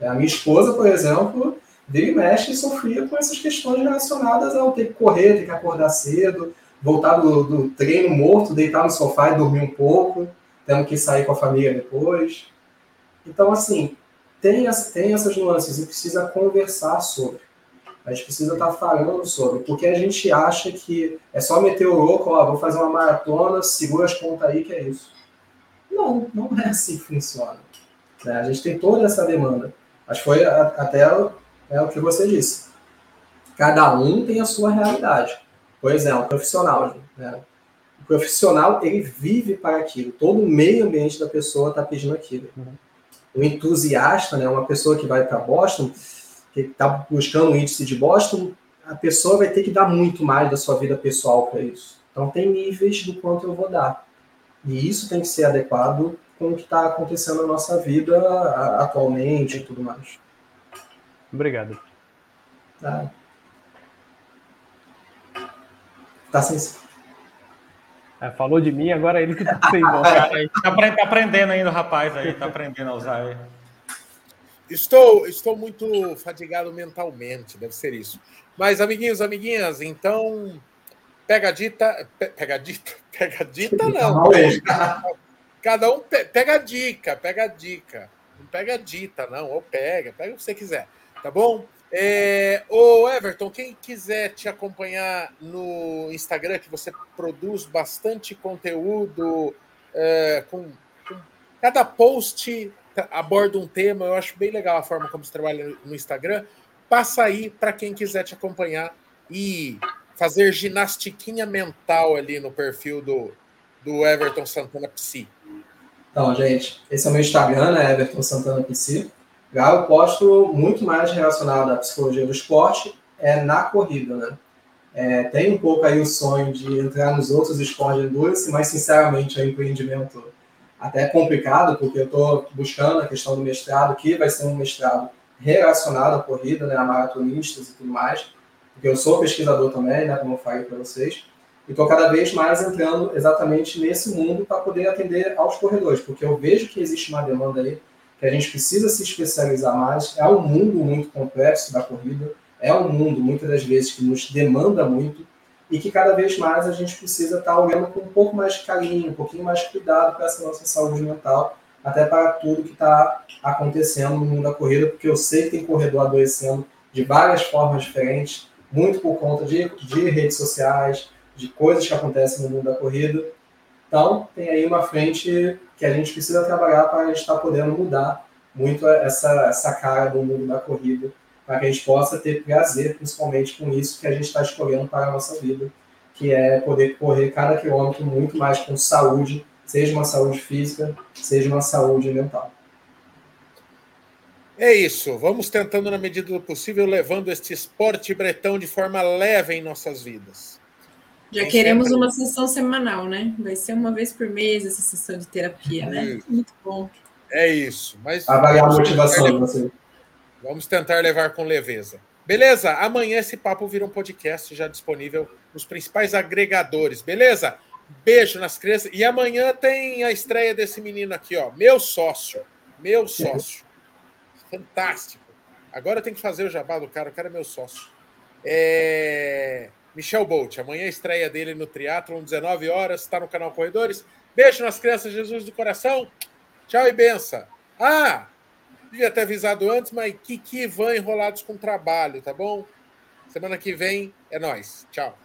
A minha esposa, por exemplo, vira e mexe e sofria com essas questões relacionadas ao ter que correr, ter que acordar cedo, voltar do, do treino morto, deitar no sofá e dormir um pouco, tendo que sair com a família depois. Então, assim, tem, tem essas nuances e precisa conversar sobre. A gente precisa estar tá falando sobre, porque a gente acha que é só meter o louco, ó, vou fazer uma maratona, segura as contas aí, que é isso. Não, não é assim que funciona. Né? A gente tem toda essa demanda. Mas foi até é o que você disse. Cada um tem a sua realidade. Por exemplo, profissional. Né? O profissional, ele vive para aquilo. Todo o meio ambiente da pessoa está pedindo aquilo. Uhum o entusiasta, né, uma pessoa que vai para Boston, que está buscando o índice de Boston, a pessoa vai ter que dar muito mais da sua vida pessoal para isso. Então, tem níveis do quanto eu vou dar. E isso tem que ser adequado com o que está acontecendo na nossa vida atualmente e tudo mais. Obrigado. Tá. Tá sem. É, falou de mim, agora ele que tá sem voz. [LAUGHS] tá aprendendo ainda o rapaz aí, tá aprendendo a usar aí. Estou, estou muito fadigado mentalmente, deve ser isso. Mas, amiguinhos, amiguinhas, então. Pega a dita. Pega a dita? [LAUGHS] Pega a dita, não. Cada um pega a dica, pega a dica. Não pega a dita, não. Ou pega, pega o que você quiser. Tá bom? É, Everton, quem quiser te acompanhar no Instagram, que você produz bastante conteúdo, é, com, com, cada post aborda um tema, eu acho bem legal a forma como você trabalha no Instagram. Passa aí para quem quiser te acompanhar e fazer ginastiquinha mental ali no perfil do, do Everton Santana Psi. Então, gente, esse é o meu Instagram, né? Everton Santana Psi. Já eu posto muito mais relacionado à psicologia do esporte é na corrida, né? É, tem um pouco aí o sonho de entrar nos outros esportes endurance, mas sinceramente é um empreendimento até complicado, porque eu estou buscando a questão do mestrado, que vai ser um mestrado relacionado à corrida, né, a maratonistas e tudo mais, porque eu sou pesquisador também, né, como eu falei para vocês, e estou cada vez mais entrando exatamente nesse mundo para poder atender aos corredores, porque eu vejo que existe uma demanda aí que a gente precisa se especializar mais. É um mundo muito complexo da corrida, é um mundo, muitas das vezes, que nos demanda muito e que cada vez mais a gente precisa estar olhando com um pouco mais de carinho, um pouquinho mais de cuidado para essa nossa saúde mental, até para tudo que está acontecendo no mundo da corrida, porque eu sei que tem corredor adoecendo de várias formas diferentes, muito por conta de, de redes sociais, de coisas que acontecem no mundo da corrida. Então, tem aí uma frente que a gente precisa trabalhar para a gente estar tá podendo mudar muito essa, essa cara do mundo da corrida, para que a gente possa ter prazer, principalmente com isso que a gente está escolhendo para a nossa vida, que é poder correr cada quilômetro muito mais com saúde, seja uma saúde física, seja uma saúde mental. É isso, vamos tentando, na medida do possível, levando este esporte bretão de forma leve em nossas vidas. Já queremos uma sessão semanal, né? Vai ser uma vez por mês essa sessão de terapia, né? É Muito bom. É isso. Mas Avaliar a motivação de você. Vamos tentar levar com leveza. Beleza? Amanhã esse papo vira um podcast já disponível nos principais agregadores. Beleza? Beijo nas crianças. E amanhã tem a estreia desse menino aqui, ó. Meu sócio. Meu sócio. Fantástico. Agora eu tenho que fazer o jabá do cara. O cara é meu sócio. É. Michel Bolt. Amanhã estreia dele no Triathlon, 19 horas, está no canal Corredores. Beijo nas crianças, Jesus do coração. Tchau e benção. Ah, devia ter avisado antes, mas Kiki e Van enrolados com trabalho, tá bom? Semana que vem é nós. Tchau.